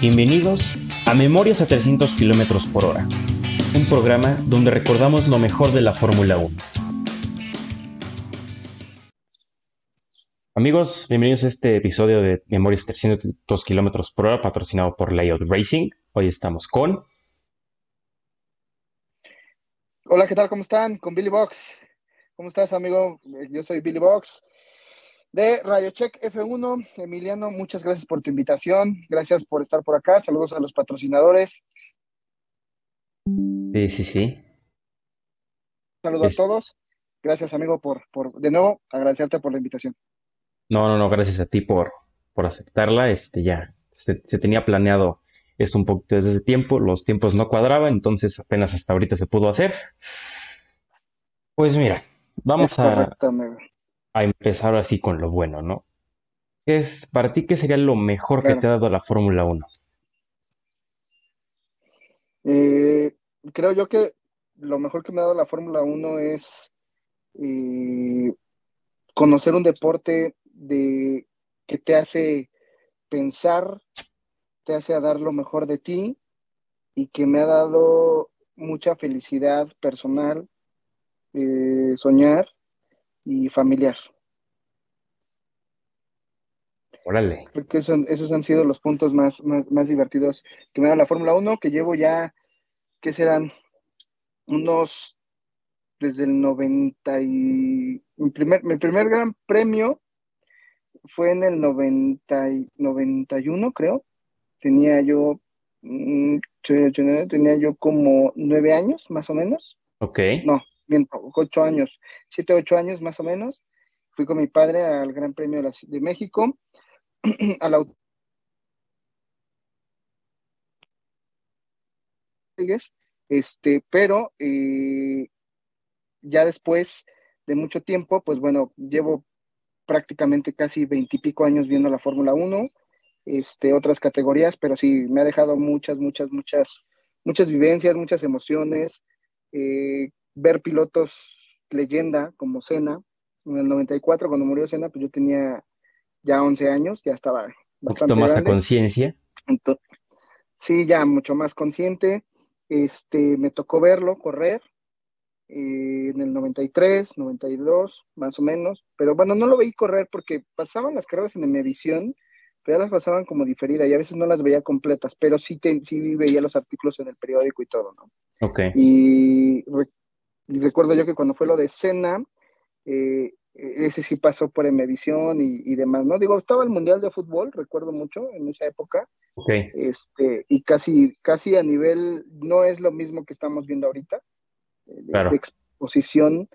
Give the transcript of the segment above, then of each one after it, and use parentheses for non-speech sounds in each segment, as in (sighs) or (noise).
Bienvenidos a Memorias a 300 km por hora, un programa donde recordamos lo mejor de la Fórmula 1. Amigos, bienvenidos a este episodio de Memorias a 300 km por hora patrocinado por Layout Racing. Hoy estamos con... Hola, ¿qué tal? ¿Cómo están? Con Billy Box. ¿Cómo estás, amigo? Yo soy Billy Box de Radio Check F1. Emiliano, muchas gracias por tu invitación. Gracias por estar por acá. Saludos a los patrocinadores. Sí, sí, sí. Saludos a todos. Gracias, amigo, por, por de nuevo agradecerte por la invitación. No, no, no, gracias a ti por, por aceptarla. Este ya se, tenía planeado esto un poquito desde ese tiempo, los tiempos no cuadraban, entonces apenas hasta ahorita se pudo hacer. Pues mira, vamos a, a empezar así con lo bueno, ¿no? es, para ti, qué sería lo mejor que te ha dado la Fórmula 1? Eh, creo yo que lo mejor que me ha dado la Fórmula 1 es eh, conocer un deporte de, que te hace pensar, te hace dar lo mejor de ti y que me ha dado mucha felicidad personal, eh, soñar y familiar. Órale. Creo que esos, han sido los puntos más, más, divertidos que me da la Fórmula 1, que llevo ya, que serán unos, desde el 90 y... Mi primer, mi primer gran premio fue en el 90 y, 91, creo. Tenía yo, mm, tenía yo como nueve años, más o menos. Ok. No, bien, ocho años, siete, ocho años más o menos. Fui con mi padre al Gran Premio de, de México, (clears throat) a la este, pero eh, ya después de mucho tiempo, pues bueno, llevo prácticamente casi veintipico años viendo la Fórmula 1, este, otras categorías, pero sí, me ha dejado muchas, muchas, muchas, muchas vivencias, muchas emociones. Eh, ver pilotos leyenda como Senna. En el 94, cuando murió Senna, pues yo tenía ya 11 años, ya estaba bastante Un más a conciencia. Sí, ya mucho más consciente. Este, me tocó verlo correr eh, en el 93, 92, más o menos. Pero bueno, no lo veí correr porque pasaban las carreras en Emevisión, pero ya las pasaban como diferida y a veces no las veía completas, pero sí, sí veía los artículos en el periódico y todo, ¿no? Ok. Y y recuerdo yo que cuando fue lo de Cena, eh, ese sí pasó por Emevisión y, y, demás, ¿no? Digo, estaba el Mundial de Fútbol, recuerdo mucho en esa época. Okay. Este, y casi, casi a nivel, no es lo mismo que estamos viendo ahorita, eh, de, exposición,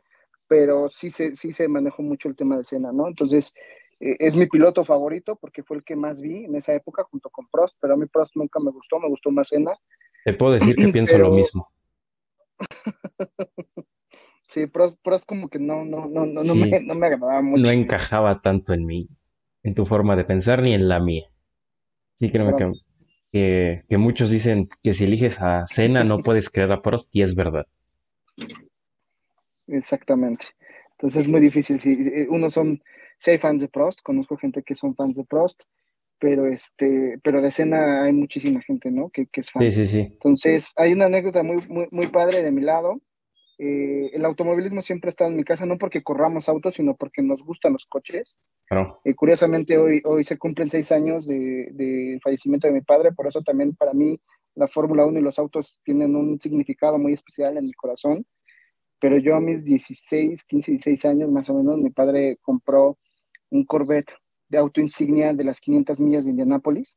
pero sí se, sí se manejó mucho el tema de Cena, ¿no? Entonces, eh, es mi piloto favorito porque fue el que más vi en esa época junto con Prost, pero a mí Prost nunca me gustó, me gustó más Cena. Te puedo decir que (clears throat) pienso lo mismo. (laughs) sí, pero, es como que no, no, no, no, me, no me agradaba mucho. No encajaba tanto en mí, en tu forma de pensar, ni en la mía. Sí, creo que, que, muchos dicen que si eliges a Cena no puedes creer a Prost, y es verdad. Exactamente. Entonces es muy difícil. Si eh, unos son, si fans de Prost, conozco gente que son fans de Prost, pero este, pero de escena hay muchísima gente, ¿no? Que, que es fan. Sí, sí, sí. Entonces, hay una anécdota muy, muy, muy padre de mi lado. Eh, el automovilismo siempre ha estado en mi casa, no porque corramos autos, sino porque nos gustan los coches. Claro. Eh, curiosamente, hoy, hoy se cumplen seis años de, de, fallecimiento de mi padre, por eso también para mí la Fórmula 1 y los autos tienen un significado muy especial en mi corazón. Pero yo a mis 16, 15, 16 años más o menos, mi padre compró un Corvette de auto insignia de las 500 millas de Indianápolis,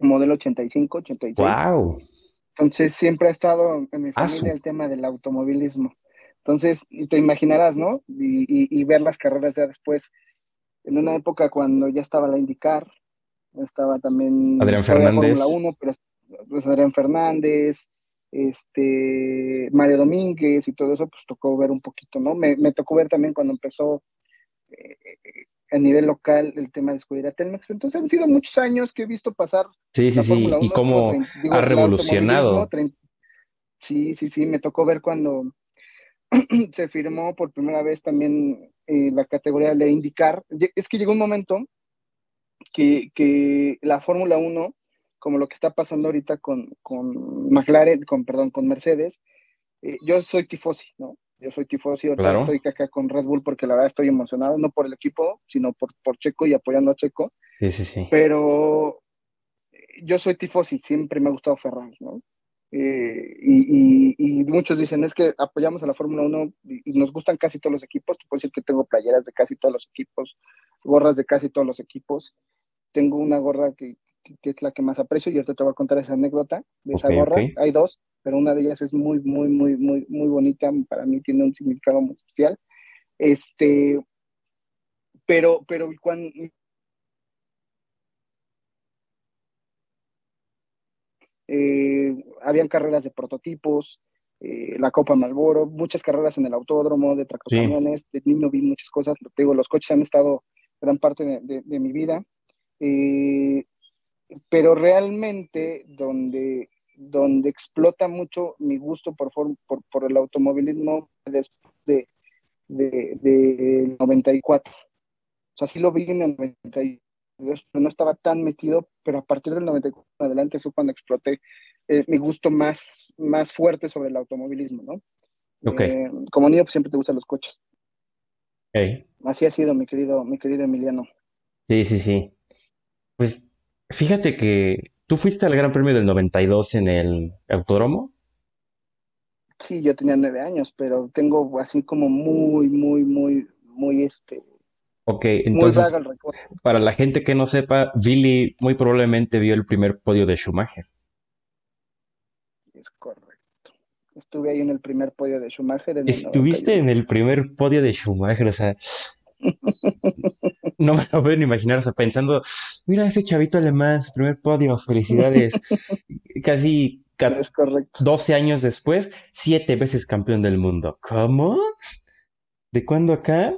modelo 85, 86. ¡Wow! Entonces siempre ha estado en mi familia el tema del automovilismo. Entonces, te imaginarás, ¿no? Y, ver las carreras ya después, en una época cuando ya estaba la IndyCar, estaba también Adrián Fernández. 1, pero pues, Adrián Fernández, este Mario Domínguez y todo eso, pues tocó ver un poquito, ¿no? Me, me tocó ver también cuando empezó eh, a nivel local el tema de escudería Telmex. Entonces han sido muchos años que he visto pasar. Sí, sí, sí. y cómo ha revolucionado. Sí, sí, sí. Me tocó ver cuando (clears throat) se firmó por primera vez también eh, la categoría de indicar. Es que llegó un momento que, que la Fórmula 1 como lo que está pasando ahorita con, con McLaren, con, perdón, con Mercedes. Eh, yo soy tifosi, ¿no? Yo soy tifosi, ahorita estoy acá con Red Bull porque la verdad estoy emocionado, no por el equipo, sino por, por Checo y apoyando a Checo. Sí, sí, sí. Pero yo soy tifosi, siempre me ha gustado Ferrari, ¿no? Eh, y, y, muchos dicen, es que apoyamos a la Fórmula 1 y, nos gustan casi todos los equipos. Te puedo decir que tengo playeras de casi todos los equipos, gorras de casi todos los equipos. Tengo una gorra que, que es la que más aprecio y ahorita te voy a contar esa anécdota de esa gorra. Hay dos, pero una de ellas es muy, muy, muy, muy, muy bonita. Para mí tiene un significado muy especial. Este, pero, pero cuando, Eh, habían carreras de prototipos, eh, la Copa Malboro, muchas carreras en el autódromo, de tractocamiones, de niño vi muchas cosas, te digo, los coches han estado gran parte de, mi vida, eh, pero realmente donde, donde explota mucho mi gusto por, por, por el automovilismo después de, de, de, 94. O sea, sí lo vi en el 94 no estaba tan metido, pero a partir del 94 en adelante fue cuando exploté eh, mi gusto más, más fuerte sobre el automovilismo, ¿no? Eh, como niño pues, siempre te gustan los coches. Así ha sido, mi querido, mi querido Emiliano. Sí, sí, sí. Pues fíjate que tú fuiste al Gran Premio del 92 en el autódromo. Sí, yo tenía nueve años, pero tengo así como muy, muy, muy, muy este, Ok, entonces, para la gente que no sepa, Billy muy probablemente vio el primer podio de Schumacher. Es correcto. Estuve ahí en el primer podio de Schumacher. Estuviste en el primer podio de Schumacher, o sea, (laughs) no me lo puedo ni imaginar, o sea, pensando, mira ese chavito alemán, su primer podio, felicidades. (laughs) Casi 12 años después, siete veces campeón del mundo. ¿Cómo? ¿De cuándo acá?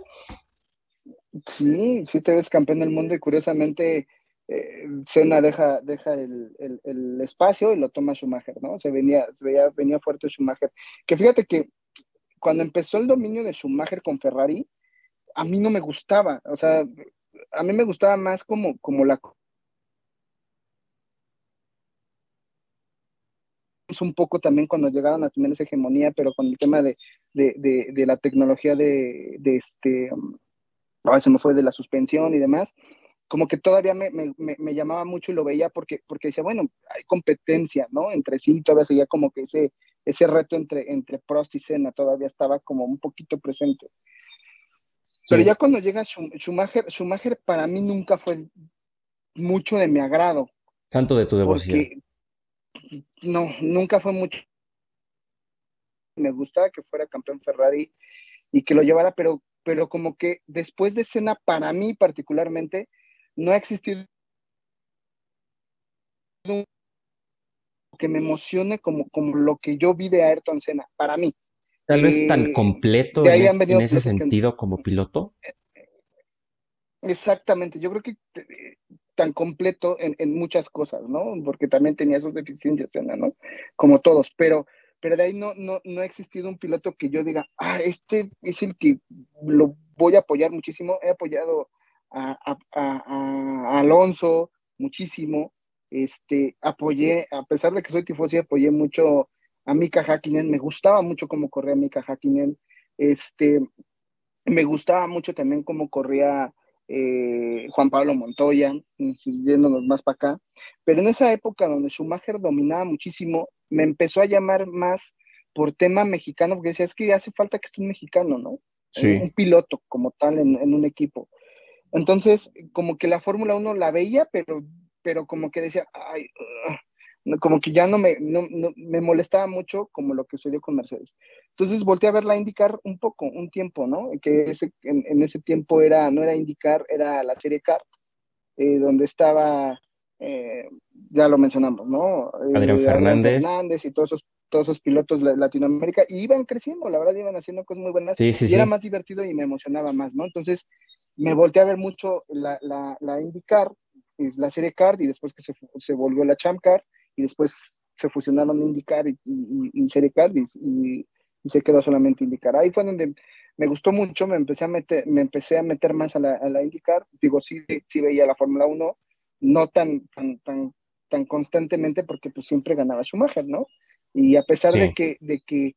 Sí, sí te ves campeón del mundo y curiosamente eh, Senna deja, deja el, espacio y lo toma Schumacher, ¿no? Se venía, se veía, venía fuerte Schumacher. Que fíjate que cuando empezó el dominio de Schumacher con Ferrari, a mí no me gustaba, o sea, a mí me gustaba más como, como la un poco también cuando llegaron a tener esa hegemonía, pero con el tema de, la tecnología de, de este a se me fue de la suspensión y demás, como que todavía me, me, llamaba mucho y lo veía porque, porque decía, bueno, hay competencia, ¿no? Entre sí, todavía seguía como que ese, ese reto entre, entre Prost y Senna todavía estaba como un poquito presente. Pero ya cuando llega Schumacher, Schumacher para mí nunca fue mucho de mi agrado. Santo de tu devoción. No, nunca fue mucho. Me gustaba que fuera campeón Ferrari y que lo llevara, pero pero como que después de escena, para mí particularmente, no ha existido que me emocione como, como lo que yo vi de Ayrton Senna, para mí. Tal vez tan eh, completo en, ese sentido como piloto. Exactamente, yo creo que eh, tan completo en, en, muchas cosas, ¿no? Porque también tenía sus deficiencias, ¿no? Como todos, pero pero de ahí no, no, no ha existido un piloto que yo diga, ah, este es el que lo voy a apoyar muchísimo. He apoyado a, Alonso muchísimo. Este, apoyé, a pesar de que soy tifosi, apoyé mucho a Mika Hakkinen. Me gustaba mucho cómo corría Mika Hakkinen. Este, me gustaba mucho también cómo corría eh, Juan Pablo Montoya, yéndonos más para acá. Pero en esa época donde Schumacher dominaba muchísimo, me empezó a llamar más por tema mexicano, porque decía, es que hace falta que esté un mexicano, ¿no? Un, piloto como tal en, un equipo. Entonces, como que la Fórmula 1 la veía, pero, pero como que decía, ay, como que ya no me, me molestaba mucho como lo que sucedió con Mercedes. Entonces volteé a ver la IndyCar un poco, un tiempo, ¿no? Que ese, en, ese tiempo era, no era IndyCar, era la serie Kart, eh, donde estaba eh, ya lo mencionamos, ¿no? Eh, Adrián Fernández. Fernández y todos esos, todos esos pilotos de Latinoamérica, y iban creciendo, la verdad, iban haciendo cosas muy buenas, y era más divertido y me emocionaba más, ¿no? Entonces, me volteé a ver mucho la, la, la IndyCar, la serie Card, y después que se, se volvió la Champ Car, y después se fusionaron IndyCar y, y, Card, y, se quedó solamente IndyCar. Ahí fue donde me gustó mucho, me empecé a meter, me empecé a meter más a la, a la IndyCar, digo, sí, sí veía la Fórmula 1, no tan, tan, tan tan constantemente porque pues siempre ganaba Schumacher, ¿no? Y a pesar de, que, de que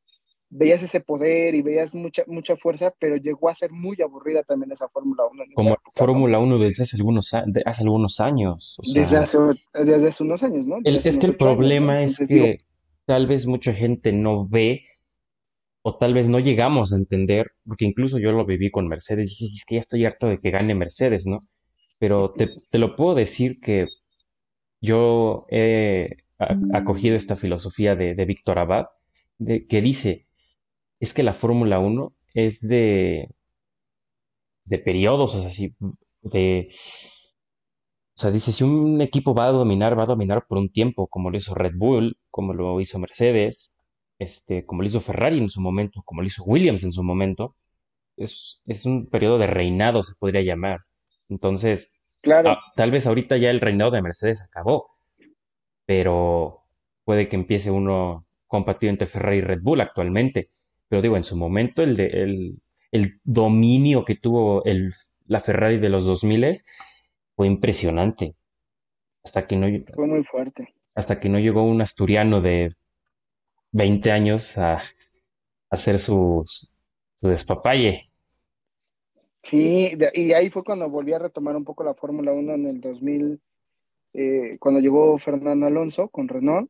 veías ese poder y veías mucha, mucha fuerza, pero llegó a ser muy aburrida también esa Fórmula 1. Como Fórmula 1 desde hace algunos, hace algunos años. desde, hace, desde hace unos años, ¿no? es que el problema es que tal vez mucha gente no ve o tal vez no llegamos a entender, porque incluso yo lo viví con Mercedes, dije, es que ya estoy harto de que gane Mercedes, ¿no? Pero te, lo puedo decir que yo he acogido esta filosofía de, de Víctor Abad, de, que dice, es que la Fórmula 1 es de, de periodos, o sea, así, de... O sea, dice, si un equipo va a dominar, va a dominar por un tiempo, como lo hizo Red Bull, como lo hizo Mercedes, este, como lo hizo Ferrari en su momento, como lo hizo Williams en su momento. Es, es un periodo de reinado, se podría llamar. Entonces, claro. Ah, tal vez ahorita ya el reinado de Mercedes acabó, pero puede que empiece uno compartido entre Ferrari y Red Bull actualmente. Pero digo, en su momento el, de, el, dominio que tuvo el, la Ferrari de los 2000 fue impresionante. Hasta que no... Fue muy fuerte. Hasta que no llegó un asturiano de 20 años a, hacer su, su despapalle. Sí, y ahí fue cuando volví a retomar un poco la Fórmula 1 en el 2000, eh, cuando llegó Fernando Alonso con Renault.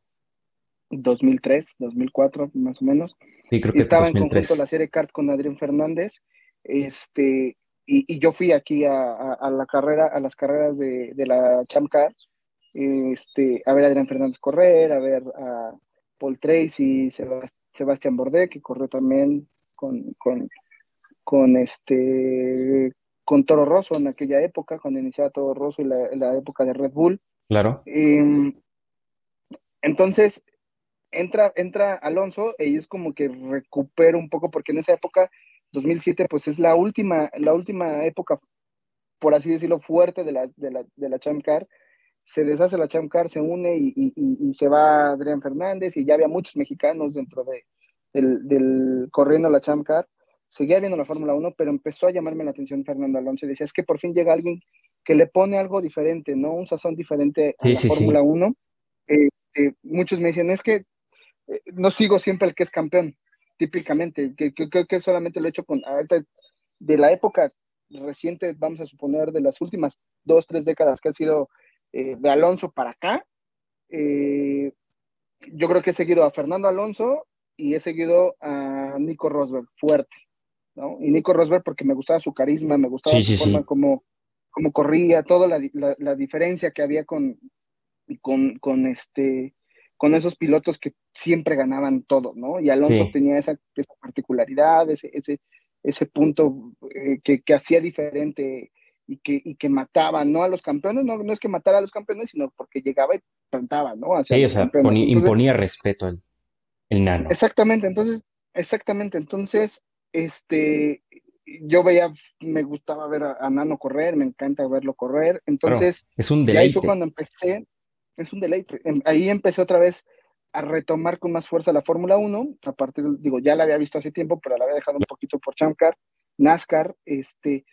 2003, 2004 más o menos. Sí, creo que Estaba en conjunto la serie Kart con Adrián Fernández. Este, y, yo fui aquí a, la carrera, a las carreras de, la Champ Car, este, a ver a Adrián Fernández correr, a ver a Paul Tracy, Sebastián Bordet, que corrió también con, con, con, este con Toro Rosso en aquella época, cuando iniciaba Toro Rosso y la, época de Red Bull. Claro. Em, entonces, entra, entra Alonso y es como que recupera un poco, porque en esa época, 2007, pues es la última, la última época, por así decirlo, fuerte de la, de la, de la Champ Car. Se deshace la Champ Car, se une y, se va Adrián Fernández y ya había muchos mexicanos dentro de, del, del corriendo la Champ Car. Seguía viendo la Fórmula 1, pero empezó a llamarme la atención Fernando Alonso y decía, es que por fin llega alguien que le pone algo diferente, ¿no? Un sazón diferente a la Fórmula 1. Este, muchos me dicen, es que no sigo siempre el que es campeón, típicamente, que creo que, solamente lo he hecho con, de la época reciente, vamos a suponer, de las últimas dos, tres décadas que ha sido eh, de Alonso para acá, eh, yo creo que he seguido a Fernando Alonso y he seguido a Nico Rosberg, fuerte, ¿no? Y Nico Rosberg porque me gustaba su carisma, me gustaba su forma como, como corría, toda la, la, diferencia que había con, con, con este con esos pilotos que siempre ganaban todo, ¿no? Y Alonso tenía esa, particularidad, ese, ese, ese punto eh, que, que, hacía diferente y que, y que mataba, ¿no? A los campeones, no, no es que matara a los campeones, sino porque llegaba y plantaba, ¿no? sí, o sea, imponía respeto el, el nano. Exactamente, entonces, exactamente, entonces, este, yo veía, me gustaba ver a, Nano correr, me encanta verlo correr, entonces, es un deleite. ahí fue cuando empecé, es un deleite. Em, ahí empecé otra vez a retomar con más fuerza la Fórmula 1, a partir, digo, ya la había visto hace tiempo, pero la había dejado un poquito por Chamcar, NASCAR, este,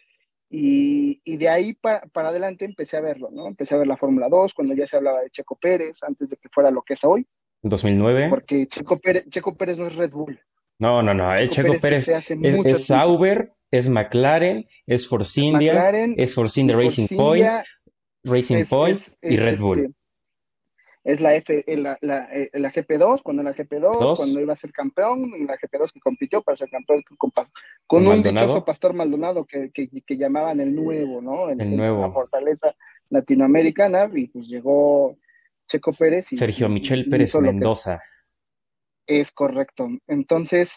y, y de ahí para, para adelante empecé a verlo, ¿no? Empecé a ver la Fórmula 2, cuando ya se hablaba de Checo Pérez, antes de que fuera lo que es hoy. 2009. Porque Checo Pérez, Checo Pérez no es Red Bull. No, no, no, el Checo, Pérez, es, es Sauber, es McLaren, es Force India, es Force India Racing Point, Racing Point y Red Bull. Es la, F, eh, la, la, eh, la GP2, cuando era GP2, cuando iba a ser campeón, y la GP2 que compitió para ser campeón con, con un dichoso Pastor Maldonado que, que, que, llamaban el nuevo, ¿no? El, nuevo. La fortaleza latinoamericana, y pues llegó Checo Pérez. Y, Sergio Michel Pérez Mendoza. Es correcto. Entonces,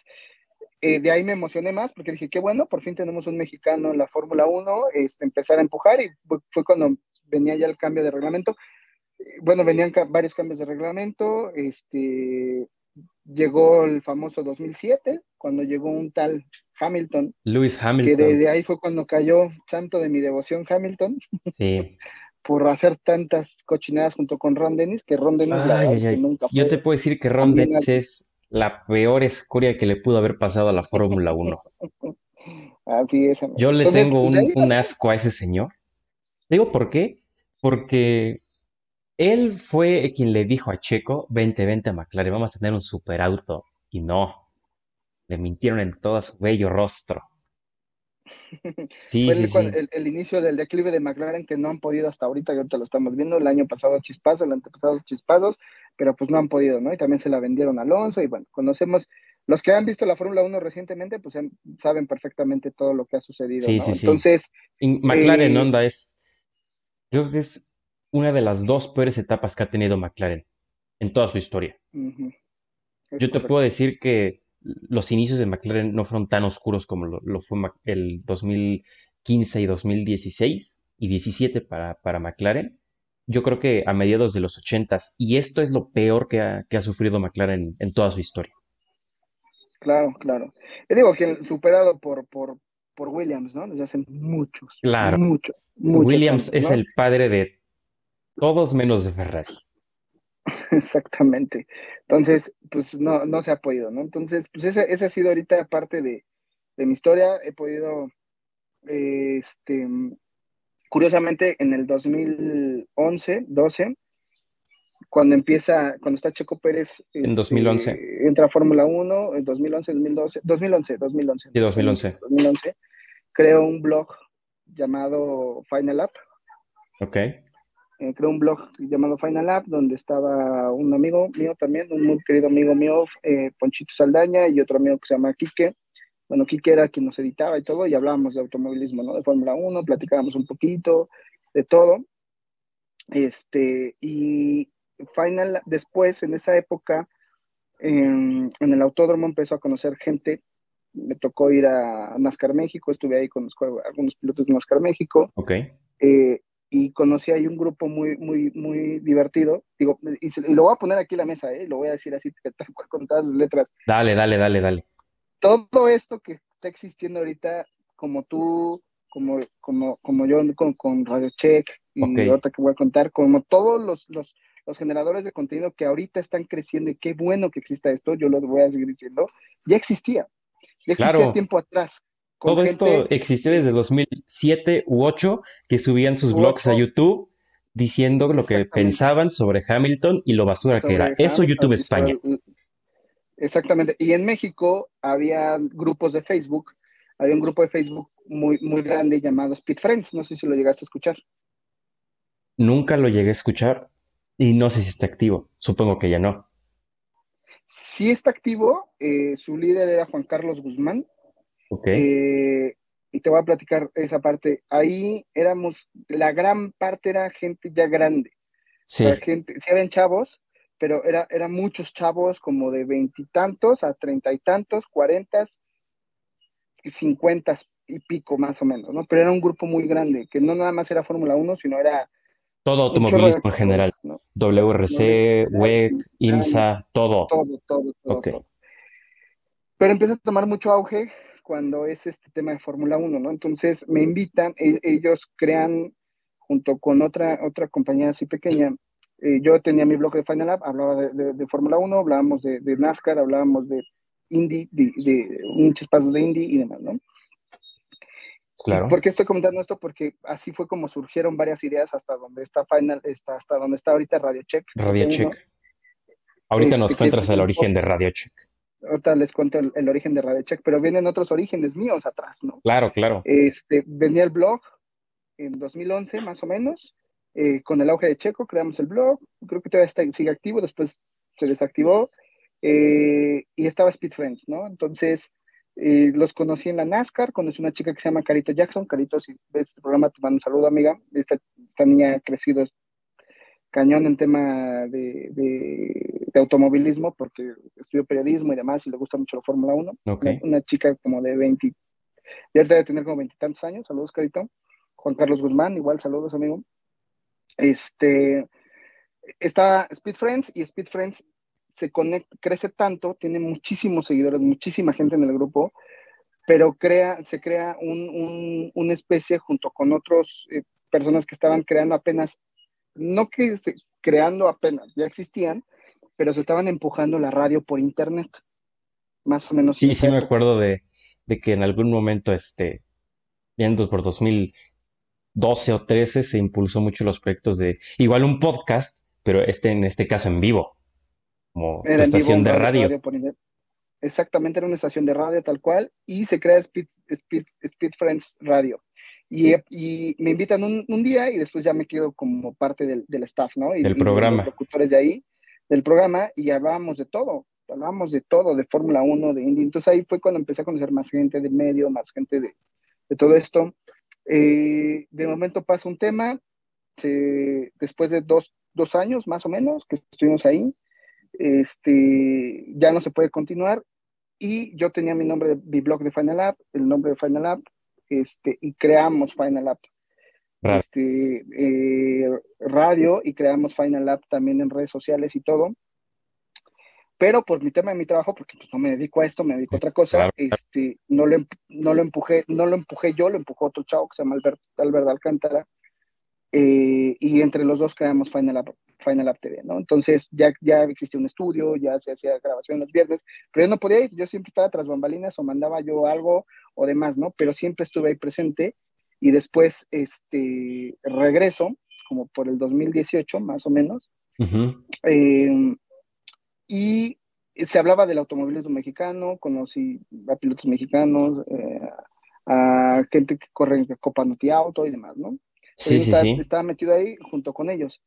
eh, de ahí me emocioné más porque dije, qué bueno, por fin tenemos un mexicano en la Fórmula 1, este, empezar a empujar y fue cuando venía ya el cambio de reglamento bueno, venían varios cambios de reglamento, este, llegó el famoso 2007, cuando llegó un tal Hamilton. Lewis Hamilton. Que desde ahí fue cuando cayó santo de mi devoción Hamilton. Sí. (laughs) por hacer tantas cochinadas junto con Ron Dennis, que Ron Dennis la nunca fue Yo te puedo decir que Ron Dennis es la peor escoria que le pudo haber pasado a la Fórmula 1. (laughs) Así es. Yo le tengo un, un asco a ese señor. Digo, ¿por qué? Porque Él fue quien le dijo a Checo, vente, vente a McLaren, vamos a tener un superauto. Y no, le mintieron en todo su bello rostro. (laughs) Sí, Fue sí, el, el, inicio del declive de McLaren que no han podido hasta ahorita, y ahorita lo estamos viendo, el año pasado chispazos, el antepasado chispazos, pero pues no han podido, ¿no? Y también se la vendieron a Alonso y bueno, conocemos, los que han visto la Fórmula 1 recientemente, pues saben perfectamente todo lo que ha sucedido. Sí, sí, sí. Entonces... McLaren eh, Honda es, creo que es una de las dos peores etapas que ha tenido McLaren en toda su historia. Yo te puedo decir que los inicios de McLaren no fueron tan oscuros como lo, fue el 2015 y 2016 y 17 para, para McLaren. Yo creo que a mediados de los 80 y esto es lo peor que ha, que ha sufrido McLaren en toda su historia. Claro, claro. Te digo que superado por, por, por Williams, ¿no? Desde hace muchos. Claro. Muchos. Williams es el padre de todos menos de Ferrari. (laughs) Exactamente. Entonces, pues no, no se ha podido, ¿no? Entonces, pues esa, ha sido ahorita parte de, mi historia. He podido, este, curiosamente, en el 2011, 12, cuando empieza, cuando está Checo Pérez. en 2011. Este, entra a Fórmula 1, en 2011, 2012, 2011, 2011. Sí, 2011. 2011. Creo un blog llamado Final Up. Ok eh, creó un blog llamado Final App, donde estaba un amigo mío también, un muy querido amigo mío, eh, Ponchito Saldaña, y otro amigo que se llama Quique. Bueno, Quique era quien nos editaba y todo, y hablábamos de automovilismo, ¿no? De Fórmula 1, platicábamos un poquito de todo. Este, y Final, después, en esa época, en, el autódromo empezó a conocer gente. Me tocó ir a NASCAR México, estuve ahí con algunos pilotos de NASCAR México. Ok. Eh, y conocí ahí un grupo muy, muy, muy divertido. Digo, y, lo voy a poner aquí en la mesa, ¿eh? lo voy a decir así, (laughs) con todas las letras. Dale, dale, dale, dale. Todo esto que está existiendo ahorita, como tú, como, como, como yo con, con Radio Check, y otra que voy a contar, como todos los, los, los generadores de contenido que ahorita están creciendo, y qué bueno que exista esto, yo lo voy a seguir diciendo, ya existía. Ya existía tiempo atrás. Todo esto existía desde 2007 u 2008, que subían sus blogs a YouTube diciendo lo que pensaban sobre Hamilton y lo basura que era. Eso YouTube España. Exactamente. Y en México había grupos de Facebook, había un grupo de Facebook muy, muy grande llamado Speed Friends. No sé si lo llegaste a escuchar. Nunca lo llegué a escuchar y no sé si está activo. Supongo que ya no. Sí está activo. Eh, su líder era Juan Carlos Guzmán. Eh, y te voy a platicar esa parte. Ahí éramos, la gran parte era gente ya grande. Sí. gente, sí habían chavos, pero era, eran muchos chavos como de veintitantos a treinta y tantos, cuarentas, cincuentas y pico más o menos, ¿no? Pero era un grupo muy grande, que no nada más era Fórmula 1, sino era... Todo automovilismo en general. WRC, WEC, IMSA, todo. Todo, todo, todo. Pero empieza a tomar mucho auge cuando es este tema de Fórmula 1, ¿no? Entonces me invitan, e, ellos crean junto con otra, otra compañía así pequeña, eh, yo tenía mi blog de Final App, hablaba de, Fórmula 1, hablábamos de, NASCAR, hablábamos de Indy, de, de muchos pasos de Indy y demás, ¿no? Claro. ¿Por qué estoy comentando esto? Porque así fue como surgieron varias ideas hasta donde está Final, está, hasta donde está ahorita Radio Check. Radio Check. Ahorita nos este, cuentas el origen de Radio Check ahorita les cuento el, origen de Radio Check, pero vienen otros orígenes míos atrás, ¿no? Claro, claro. Este, venía el blog en 2011, más o menos, eh, con el auge de Checo, creamos el blog, creo que todavía está, sigue activo, después se desactivó, eh, y estaba Speed Friends, ¿no? Entonces, eh, los conocí en la NASCAR, conocí una chica que se llama Carito Jackson, Carito, si ves este programa, te mando un saludo, amiga, esta, esta niña ha crecido cañón en tema de, de, automovilismo porque estudió periodismo y demás y le gusta mucho la Fórmula 1. Una, chica como de 20, ya debe tener como veintitantos años, saludos Carito. Juan Carlos Guzmán, igual saludos amigo. Este, está Speed Friends y Speed Friends se conecta, crece tanto, tiene muchísimos seguidores, muchísima gente en el grupo, pero crea, se crea un, una especie junto con otras eh, personas que estaban creando apenas no que se, creando apenas, ya existían, pero se estaban empujando la radio por internet. Más o menos. Sí, sí me acuerdo de, que en algún momento, este, viendo por 2012 o 13, se impulsó mucho los proyectos de, igual un podcast pero este en este caso en vivo, como Era vivo, estación de radio. radio por internet. Exactamente, era una estación de radio tal cual, y se crea Speed, Speed, Speed Friends Radio. Y, y me invitan un, un día y después ya me quedo como parte del, del staff, ¿no? Y, Del y de programa. los locutores de ahí, del programa, y hablábamos de todo, hablábamos de todo, de Fórmula 1, de Indy. Entonces ahí fue cuando empecé a conocer más gente del medio, más gente de, de todo esto. Eh, de momento pasa un tema, se- después de dos, dos años más o menos que estuvimos ahí, este, ya no se puede continuar y yo tenía mi nombre, mi blog de Final App, el nombre de Final App, este, y creamos Final App, Radio. este, eh, radio y creamos Final App también en redes sociales y todo. Pero por mi tema de mi trabajo, porque pues, no me dedico a esto, me dedico a otra cosa, Claro. este, no, lo, no, lo empujé, no lo empujé yo, lo empujó otro chavo que se llama Albert, Albert Alcántara, eh, y entre los dos creamos Final App, Final App TV, ¿no? Entonces ya, ya existía un estudio, ya se hacía grabación los viernes, pero yo no podía ir, yo siempre estaba tras bambalinas o mandaba yo algo o demás, ¿no? Pero siempre estuve ahí presente y después este, regreso, como por el 2018 más o menos, eh, y se hablaba del automovilismo mexicano, conocí a pilotos mexicanos, eh, a gente que corre en Copa Noti Auto y demás, ¿no? Sí, sí, estaba, sí. estaba metido ahí junto con ellos.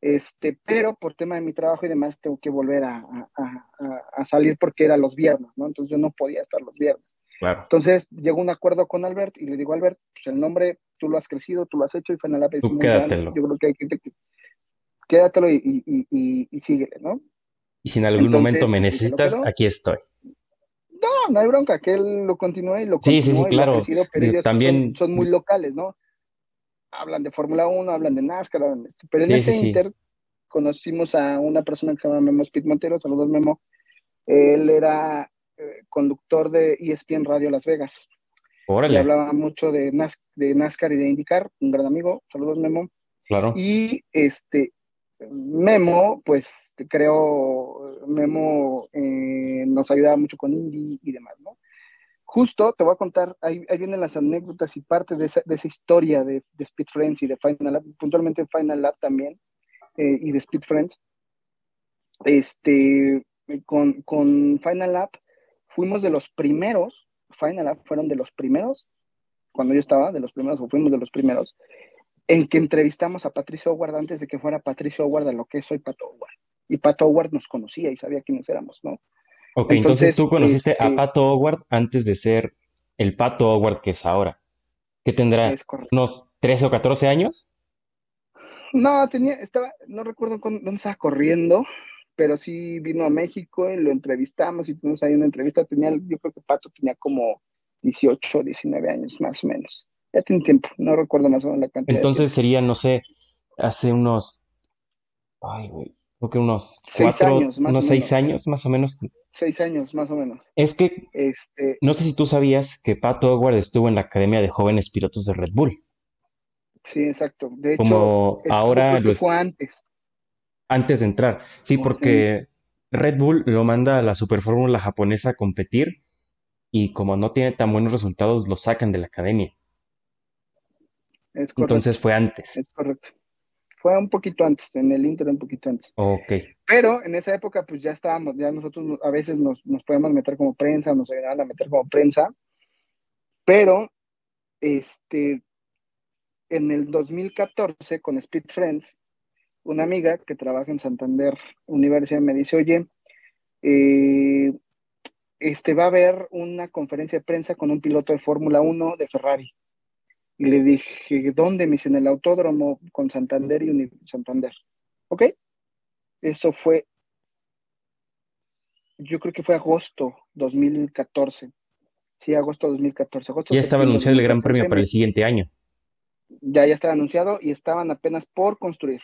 Este, pero por tema de mi trabajo y demás tengo que volver a, a- a- a salir porque era los viernes, ¿no? Entonces yo no podía estar los viernes. Claro. Entonces llegó un acuerdo con Albert y le digo, Albert, pues el nombre tú lo has crecido, tú lo has hecho y fue en la quédatelo. Yo creo que hay gente que quédatelo y, y, y, y- síguele, ¿no? Y si en algún Entonces, momento me sí, necesitas, aquí estoy. No, no hay bronca, que él lo continúe y lo Sí, sí, sí, continúe ha claro. crecido, pero Digo, ellos también- son, son muy locales, ¿no? Hablan de Fórmula 1, hablan de NASCAR, hablan de esto. Pero en ese sí, sí. inter conocimos a una persona que se llama Memo Speed Montero, saludos Memo. Él era eh, conductor de ESPN Radio Las Vegas y Órale, hablaba mucho de, Nas- de NASCAR y de IndyCar, un gran amigo, saludos Memo. claro. Y este Memo, pues creo, Memo eh, nos ayudaba mucho con Indy y demás, ¿no? Justo te voy a contar, ahí, ahí vienen las anécdotas y parte de esa, historia de, de Speed Friends y de Final Lab, puntualmente Final Lab también, eh, y de Speed Friends. Este, con, con Final Lab fuimos de los primeros, Final Lab fueron de los primeros, cuando yo estaba, de los primeros, o fuimos de los primeros, en que entrevistamos a Patricio Howard antes de que fuera Patricio Howard a lo que es hoy Pato Howard. Y Pato Howard nos conocía y sabía quiénes éramos, ¿no? Ok, entonces Entonces, tú conociste a este- Pato Howard antes de ser el Pato Howard que es ahora. ¿Qué tendrá? ¿Unos 13 o 14 años? No, tenía, estaba, no recuerdo cuándo- dónde estaba corriendo, pero sí vino a México y lo entrevistamos y tuvimos ahí una entrevista. Tenía, yo creo que Pato tenía como 18, 19 años más o menos. Ya tiene tiempo, no recuerdo más o menos la cantidad. Entonces sería, no sé, hace unos, ay, güey, creo que unos Seis cuatro, años, más o unos seis menos. años más o menos. Seis años más o menos. Es que Este, no sé si tú sabías que Pato Howard estuvo en la Academia de Jóvenes Pilotos de Red Bull. sí, exacto. De hecho, Como ahora lo es- fue antes. antes de entrar. Sí, porque Red Bull lo manda a la Superfórmula japonesa a competir y como no tiene tan buenos resultados, lo sacan de la academia. Es correcto. Entonces fue antes. Es correcto. Fue un poquito antes, en el Inter un poquito antes. Ok. Pero en esa época, pues ya estábamos, ya nosotros no- a veces nos, nos podemos meter como prensa, nos ayudaban a meter como prensa. Pero, este, en el 2014, con Speed Friends, una amiga que trabaja en Santander Universidad me dice, oye, eh, este va a haber una conferencia de prensa con un piloto de Fórmula 1 de Ferrari. Y le dije, ¿dónde? Me dice, en el autódromo con Santander y Uni- Santander. ¿Ok? Eso fue, yo creo que fue agosto 2014. Sí, agosto 2014. Agosto, Ya estaba anunciado el Gran Premio 2014, para el siguiente año. Ya, ya estaba anunciado y estaban apenas por construir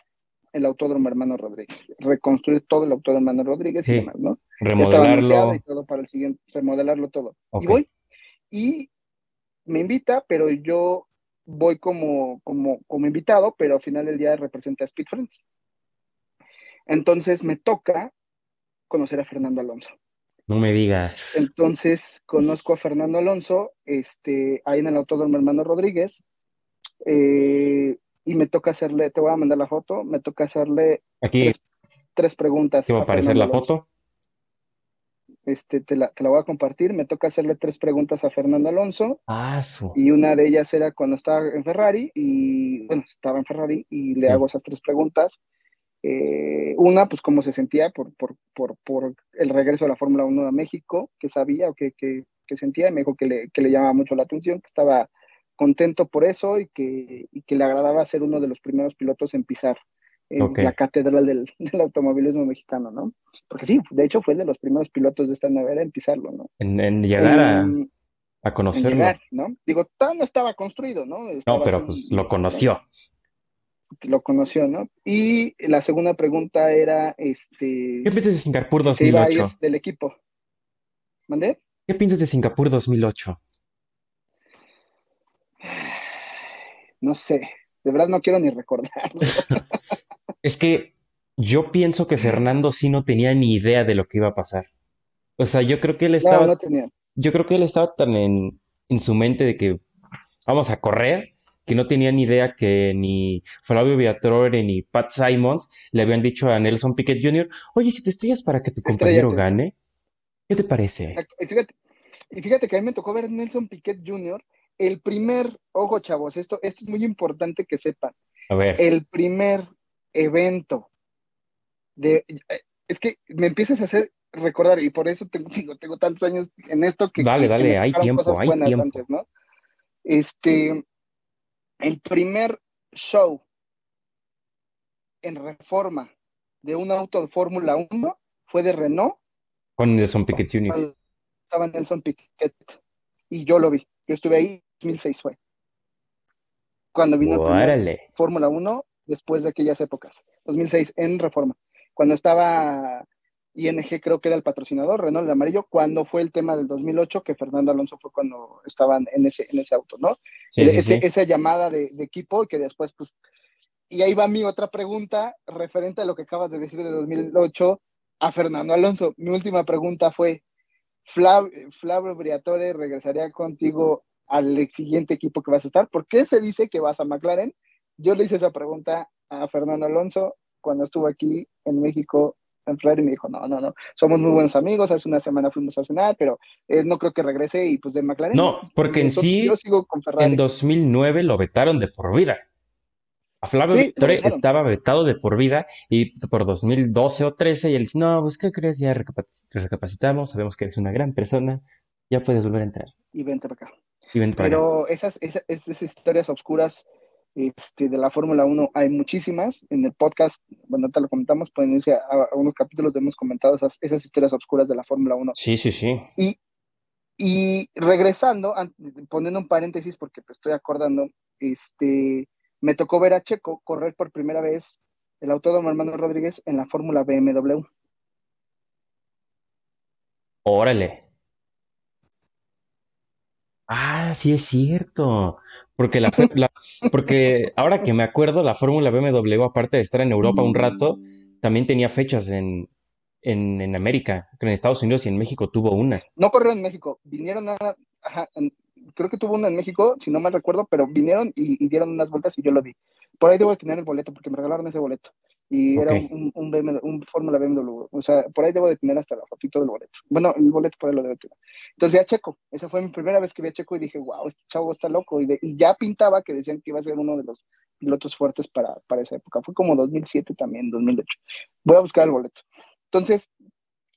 el Autódromo Hermano Rodríguez. Reconstruir todo el Autódromo Hermano Rodríguez Sí. y demás, ¿no? Remodelarlo. y todo para el siguiente, remodelarlo todo. Y voy y me invita, pero yo voy como, como, como invitado, pero al final del día representa a Speed Friends. Entonces me toca conocer a Fernando Alonso. No me digas. Entonces conozco a Fernando Alonso, este, ahí en el Autódromo Hermano Rodríguez. Eh, y me toca hacerle, te voy a mandar la foto, me toca hacerle Aquí tres, tres preguntas. te va a aparecer Fernando la Alonso. foto. Este, te la, te la voy a compartir, me toca hacerle tres preguntas a Fernando Alonso Ah, su. y una de ellas era cuando estaba en Ferrari y, bueno, estaba en Ferrari y le Sí. hago esas tres preguntas. Eh, una, pues cómo se sentía por, por, por, por el regreso de la Fórmula 1 a México, que sabía o que, que, que sentía, y me dijo que le, que le llamaba mucho la atención, que estaba contento por eso y que, y que le agradaba ser uno de los primeros pilotos en pisar en Ok. la catedral del, (laughs) del automovilismo mexicano, ¿no? Porque sí, de hecho fue de los primeros pilotos de esta nueva era en pisarlo, ¿no? En, en llegar a, En- a conocerlo. llegar, ¿no? Digo, todavía no estaba construido, ¿no? No, pero pues lo conoció. Lo conoció, ¿no? Y la segunda pregunta era, este, ¿Qué piensas de Singapur se iba a ir 2008? del equipo. ¿Mandé? ¿Qué piensas de Singapur 2008? (sighs) No sé, de verdad no quiero ni recordarlo. (laughs) Es que yo pienso que Fernando sí no tenía ni idea de lo que iba a pasar. O sea, yo creo que él estaba, no tenía. yo creo que él estaba tan en, en su mente de que vamos a correr, que no tenía ni idea que ni Flavio Briatore ni Pat Simons le habían dicho a Nelson Piquet Jr., oye, si te estrellas para que tu compañero Estrellate. gane, ¿qué te parece? Exacto. Y fíjate, y fíjate que a mí me tocó ver Nelson Piquet Jr., el primer, ojo chavos, esto, esto es muy importante que sepan, A ver, el primer evento de, eh, es que me empiezas a hacer recordar, y por eso tengo, (laughs) digo, tengo tantos años en esto que, Dale, que- dale, me hay tiempo, hay tiempo. antes, ¿no? Este, el primer show en reforma de un auto de Fórmula 1 fue de Renault con Nelson Piquet Jr. estaba Nelson Piquet y yo lo vi. Yo estuve ahí, 2006 fue. Cuando vino. Fórmula 1 después de aquellas épocas, 2006 en Reforma. Cuando estaba ING, creo que era el patrocinador, Renault el amarillo, cuando fue el tema del 2008, que Fernando Alonso fue cuando estaban en ese, en ese auto, ¿no? Sí, Ese- sí. Esa llamada de, de equipo y que después, pues, y ahí va mi otra pregunta referente a lo que acabas de decir de 2008 a Fernando Alonso. Mi última pregunta fue, Flav, Flavio Briatore regresaría contigo al siguiente equipo que vas a estar. ¿Por qué se dice que vas a McLaren? Yo le hice esa pregunta a Fernando Alonso cuando estuvo aquí en México en Ferrari y me dijo, no, no, no, somos muy buenos amigos, hace una semana fuimos a cenar, pero eh, no creo que regrese y pues de McLaren. No, porque en sí, Yo sigo con Ferrari. en 2009 lo vetaron de por vida. A Flavio Sí, estaba vetado de por vida y por 2012 o 13 y él dice, no, pues ¿qué crees? Ya recapac- recapacitamos, sabemos que eres una gran persona, ya puedes volver a entrar. Y vente para acá. Y ven para acá. Pero esas, esas, esas historias oscuras este, de la Fórmula 1 hay muchísimas. En el podcast, bueno, te lo comentamos, pueden irse a, a unos capítulos donde hemos comentado esas, esas historias oscuras de la Fórmula 1. Sí, sí, sí. Y, y regresando, an- poniendo un paréntesis porque me estoy acordando, este, me tocó ver a Checo correr por primera vez el autódromo Armando Rodríguez en la Fórmula BMW. Órale. Ah, sí es cierto. Porque la, (laughs) porque ahora que me acuerdo, la Fórmula BMW, aparte de estar en Europa un rato, también tenía fechas en, en, en América, en Estados Unidos y en México tuvo una. No corrieron en México, vinieron a, ajá, en- creo que tuvo una en México, si no mal recuerdo, pero vinieron y, y dieron unas vueltas y yo lo vi. Por ahí debo de tener el boleto porque me regalaron ese boleto. Y era un, un, BMW un Fórmula BMW. O sea, por ahí debo de tener hasta la fotito del boleto. Bueno, el boleto por ahí lo debo tener. Entonces vi a Checo. Esa fue mi primera vez que vi a Checo y dije, wow, este chavo está loco. Y, de- y ya pintaba que decían que iba a ser uno de los pilotos fuertes para, para esa época. Fue como 2007 también, 2008. Voy a buscar el boleto. Entonces,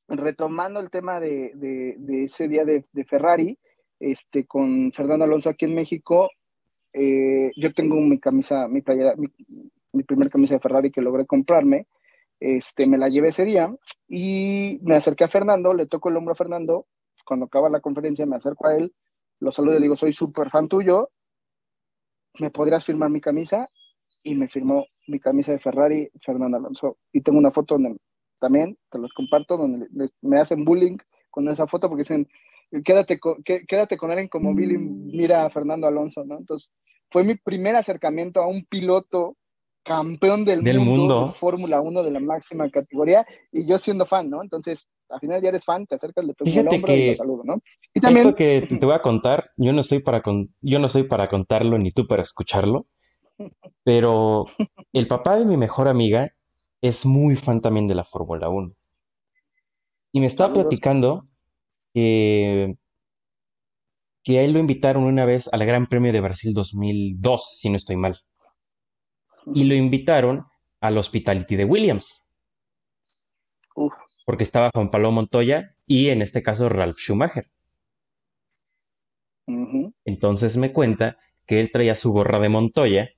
retomando el tema de, de, de ese día de, de Ferrari, este, con Fernando Alonso aquí en México, eh, yo tengo mi camisa, mi playera, mi, mi primer camisa de Ferrari que logré comprarme, este, me la llevé ese día y me acerqué a Fernando, le toco el hombro a Fernando, cuando acaba la conferencia me acerco a él, lo saludo y le digo, soy súper fan tuyo, ¿me podrías firmar mi camisa? Y me firmó mi camisa de Ferrari, Fernando Alonso. Y tengo una foto donde también, te los comparto, donde les- me hacen bullying con esa foto porque dicen, quédate con, qué- quédate con alguien como Billy, mira a Fernando Alonso, ¿no? Entonces, fue mi primer acercamiento a un piloto campeón del, Del mundo. de Fórmula 1 de la máxima categoría y yo siendo fan, ¿no? Entonces, al final ya eres fan, te acercas, le toco el hombro y lo saludo, ¿no? Y también, Esto que te voy a contar, yo no estoy para con- yo no estoy para contarlo ni tú para escucharlo, (laughs) Pero el papá de mi mejor amiga es muy fan también de la Fórmula Uno Y me estaba Saludos. platicando que, que a él lo invitaron una vez al Gran Premio de Brasil 2002, si no estoy mal. Y lo invitaron al Hospitality de Williams, Uf, porque estaba Juan Pablo Montoya y en este caso Ralf Schumacher. Entonces me cuenta que él traía su gorra de Montoya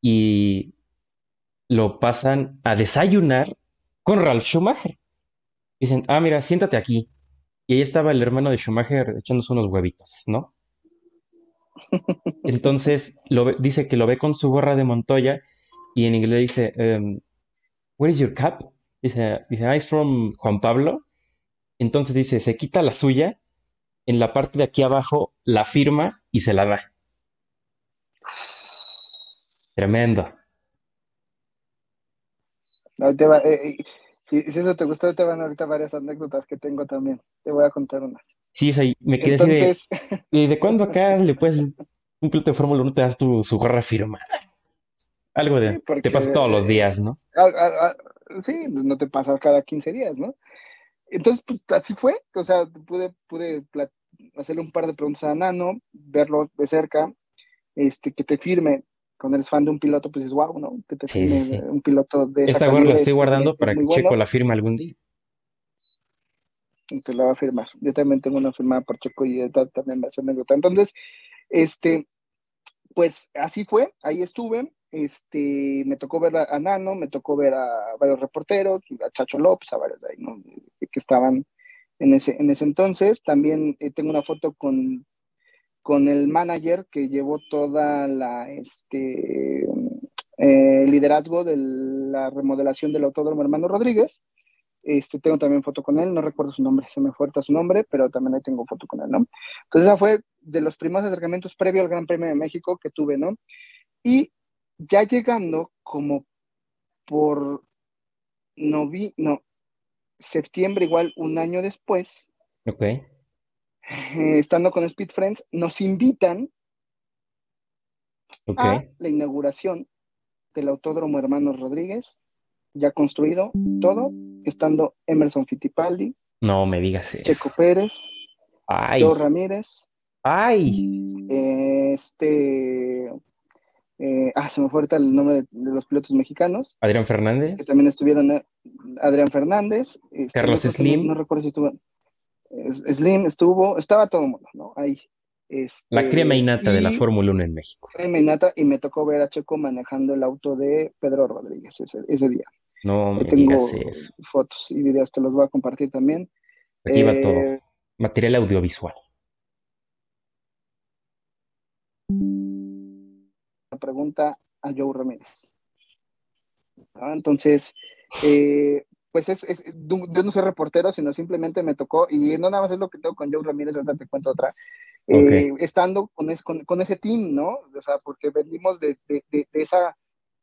y lo pasan a desayunar con Ralf Schumacher. Dicen, ah, mira, siéntate aquí. Y ahí estaba el hermano de Schumacher echándose unos huevitos, ¿no? Entonces dice que lo ve con su gorra de Montoya y en inglés dice, em, Where is your cap? Dice, dice, ah, it's from Juan Pablo. Entonces dice, se quita la suya, en la parte de aquí abajo la firma y se la da. Tremendo. Eh, eh, si eso te gustó, te van ahorita varias anécdotas que tengo también. Te voy a contar unas. Sí, o sea, me quedé así de, Entonces, (laughs) ¿y de cuándo acá le puedes, un piloto de Fórmula 1 te das tu, su gorra firmada? Algo sí, de, te pasa todos los días, ¿no? a- a- a- sí, no te pasa cada 15 días, ¿no? Entonces, pues así fue. O sea, pude, pude hacerle un par de preguntas a Nano, verlo de cerca, este, que te firme. Cuando eres fan de un piloto, pues es wow, ¿no? Que te Sí, firme sí. un piloto de Esta gorra la estoy es, es, guardando es para que Checo bueno. la firme algún día. Te la va a firmar. Yo también tengo una firmada por Checo y también va a ser anécdota. Entonces, este, pues así fue, ahí estuve. Este, me tocó ver a, Nano, me tocó ver a varios reporteros, a Chacho López, a varios de ahí, ¿no? Que estaban en ese, en ese entonces. También eh, tengo una foto con, con el manager que llevó toda la este eh, liderazgo de la remodelación del Autódromo Hermano Rodríguez. Este, tengo también foto con él, no recuerdo su nombre, se me fue su nombre, pero también ahí tengo foto con él, ¿no? Entonces esa fue de los primeros acercamientos previo al Gran Premio de México que tuve, ¿no? Y ya llegando como por novi, no, septiembre, igual un año después, Ok. eh, estando con Speed Friends, nos invitan a la inauguración del Autódromo Hermanos Rodríguez, ya construido todo, estando Emerson Fittipaldi, No me digas Checo eso. Pérez, Ay. Joe Ramírez, Ay. eh, este, eh, ah, se me fue ahorita el nombre de, de los pilotos mexicanos, Adrián que Fernández. también estuvieron eh, Adrián Fernández, este, Carlos que no, Slim. no recuerdo si estuvo, es- Slim estuvo, estaba todo el mundo, ¿no? Ahí. La crema Este, innata de la Fórmula 1 en México. crema innata, y me tocó ver a Checo manejando el auto de Pedro Rodríguez ese, ese día. No me tengo digas eso. fotos y videos, te los voy a compartir también. Aquí va todo. Eh, Material audiovisual. la pregunta a Joe Ramírez. ¿no? Entonces, eh, pues es, es- yo no soy reportero, sino simplemente me tocó, y no nada más es lo que tengo con Joe Ramírez, ahorita te cuento otra, eh, estando con, es- con, con ese team, ¿no? O sea, porque venimos de, de- de- de esa,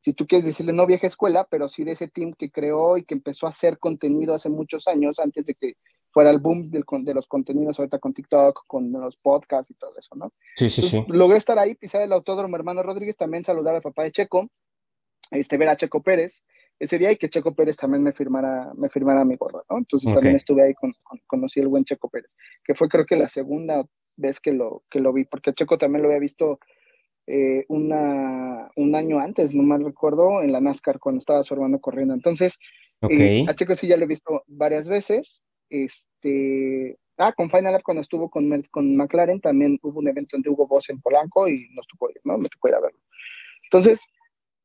si tú quieres decirle no vieja escuela, pero sí de ese team que creó y que empezó a hacer contenido hace muchos años, antes de que fuera el boom del de los contenidos ahorita con TikTok, con los podcasts y todo eso, ¿no? Sí, sí, Entonces, sí. logré estar ahí, pisar el autódromo hermano Rodríguez, también saludar al papá de Checo, este, ver a Checo Pérez ese día y que Checo Pérez también me firmara, me firmara mi gorra, ¿no? Entonces Ok. también estuve ahí, con, con- conocí al buen Checo Pérez, que fue creo que la segunda vez que lo, que lo vi, porque Checo también lo había visto eh, una, un año antes, no mal recuerdo, en la NASCAR cuando estaba su hermano corriendo. Entonces, eh, a. Checo sí ya lo he visto varias veces. Este, ah, con Final Lap cuando estuvo con, con McLaren también hubo un evento donde hubo voz en Polanco y nos tocó ir, ¿no? Me tocó ir a verlo. Entonces,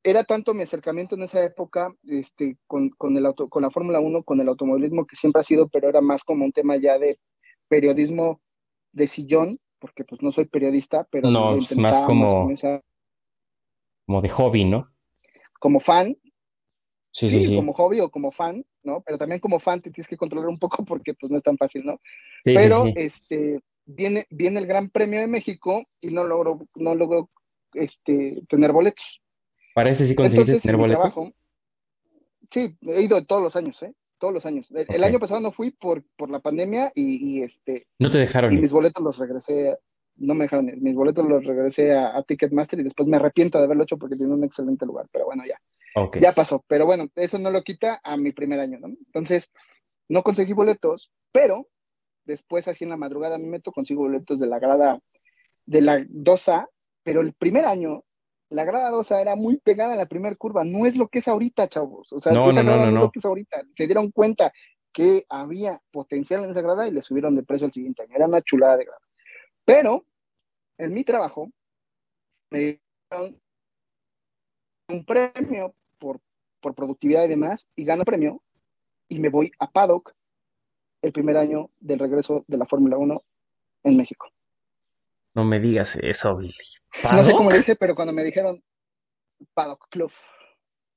era tanto mi acercamiento en esa época este, con, con, el auto, con la Fórmula 1, con el automovilismo, que siempre ha sido, pero era más como un tema ya de periodismo de sillón, porque pues no soy periodista, pero No, es más como, esa, como de hobby, ¿no? como fan, Sí, sí, sí, como hobby o como fan, ¿no? Pero también como fan te tienes que controlar un poco porque pues no es tan fácil, ¿no? Sí, Pero sí. este, viene, viene el Gran Premio de México y no logro, no logro este, tener boletos. Para ese sí conseguiste Entonces, tener en boletos. trabajo, sí, he ido todos los años, ¿eh? Todos los años. El, año pasado no fui por, por la pandemia y, y, este, No te dejaron y ir. mis boletos los regresé. no me dejaron ir. Mis boletos los regresé a, Ticketmaster y después me arrepiento de haberlo hecho porque tiene un excelente lugar, pero bueno, ya. Ya pasó. Pero bueno, eso no lo quita a mi primer año, ¿no? Entonces, no conseguí boletos, pero después, así en la madrugada, me meto, consigo boletos de la grada de la 2A, pero el primer año, la grada 2A era muy pegada a la primera curva. No es lo que es ahorita, chavos. O sea, no, no, no, no, es lo que es ahorita. Se dieron cuenta que había potencial en esa grada y le subieron de precio al siguiente año. Era una chulada de grada. Pero en mi trabajo me dieron un premio por, por productividad y demás, y gano premio y me voy a Paddock el primer año del regreso de la Fórmula 1 en México. No me digas eso, Billy. No sé cómo dice, pero cuando me dijeron Paddock Club.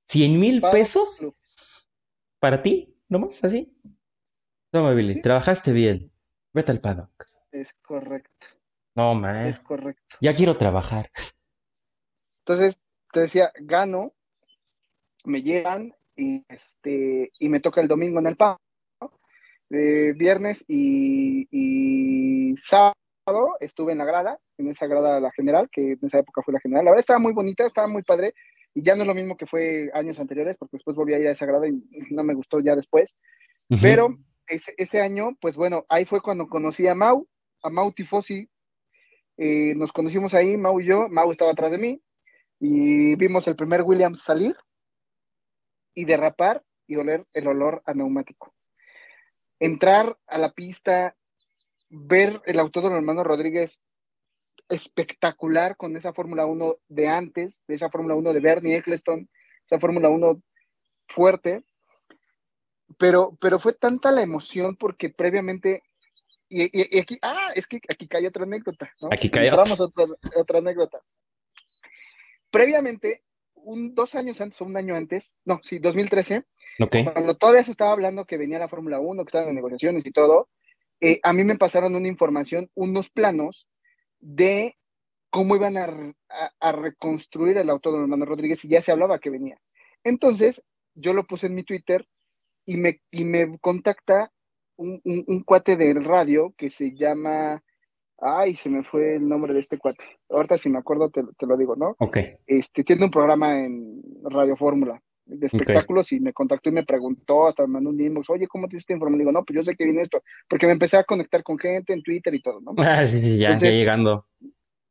¿Cien mil pesos? ¿Para ti? ¿Nomás así? Toma, Billy, trabajaste bien. Vete al Paddock. Es correcto. No, man. Es correcto. Ya quiero trabajar. Entonces, te decía, gano, me llegan y, este, y me toca el domingo en el PAO, eh, viernes y, sábado estuve en la grada, en esa grada la general, que en esa época fue la general. La verdad estaba muy bonita, estaba muy padre, y ya no es lo mismo que fue años anteriores, porque después volví a ir a esa grada y no me gustó ya después. Pero ese, ese, año, pues bueno, ahí fue cuando conocí a Mau, a Mau Tifosi. Eh, nos conocimos ahí, Mau y yo, Mau estaba atrás de mí, y vimos el primer Williams salir y derrapar y oler el olor a neumático. Entrar a la pista, ver el autódromo hermano Rodríguez espectacular con esa Fórmula 1 de antes, de esa Fórmula 1 de Bernie Eccleston, esa Fórmula 1 fuerte, pero, pero fue tanta la emoción porque previamente, y, aquí, ah, es que aquí cae otra anécdota, ¿no? Aquí cae otra. otra anécdota. Previamente, un, dos años antes o un año antes, no, sí, 2013, cuando todavía se estaba hablando que venía la Fórmula 1, que estaban en negociaciones y todo, eh, a mí me pasaron una información, unos planos de cómo iban a, reconstruir el auto de Hermano Rodríguez y ya se hablaba que venía. Entonces, yo lo puse en mi Twitter y me, y me contacta un, un cuate del radio que se llama Ay, se me fue el nombre de este cuate. Ahorita si me acuerdo te, lo digo, ¿no? Ok. Este, tiene un programa en Radio Fórmula de espectáculos y me contactó y me preguntó, hasta me mandó un inbox, oye, ¿cómo te hiciste informar? Digo, no, pues yo sé que viene esto, porque me empecé a conectar con gente en Twitter y todo, ¿no? (laughs) Ah, sí, ya, ya llegando.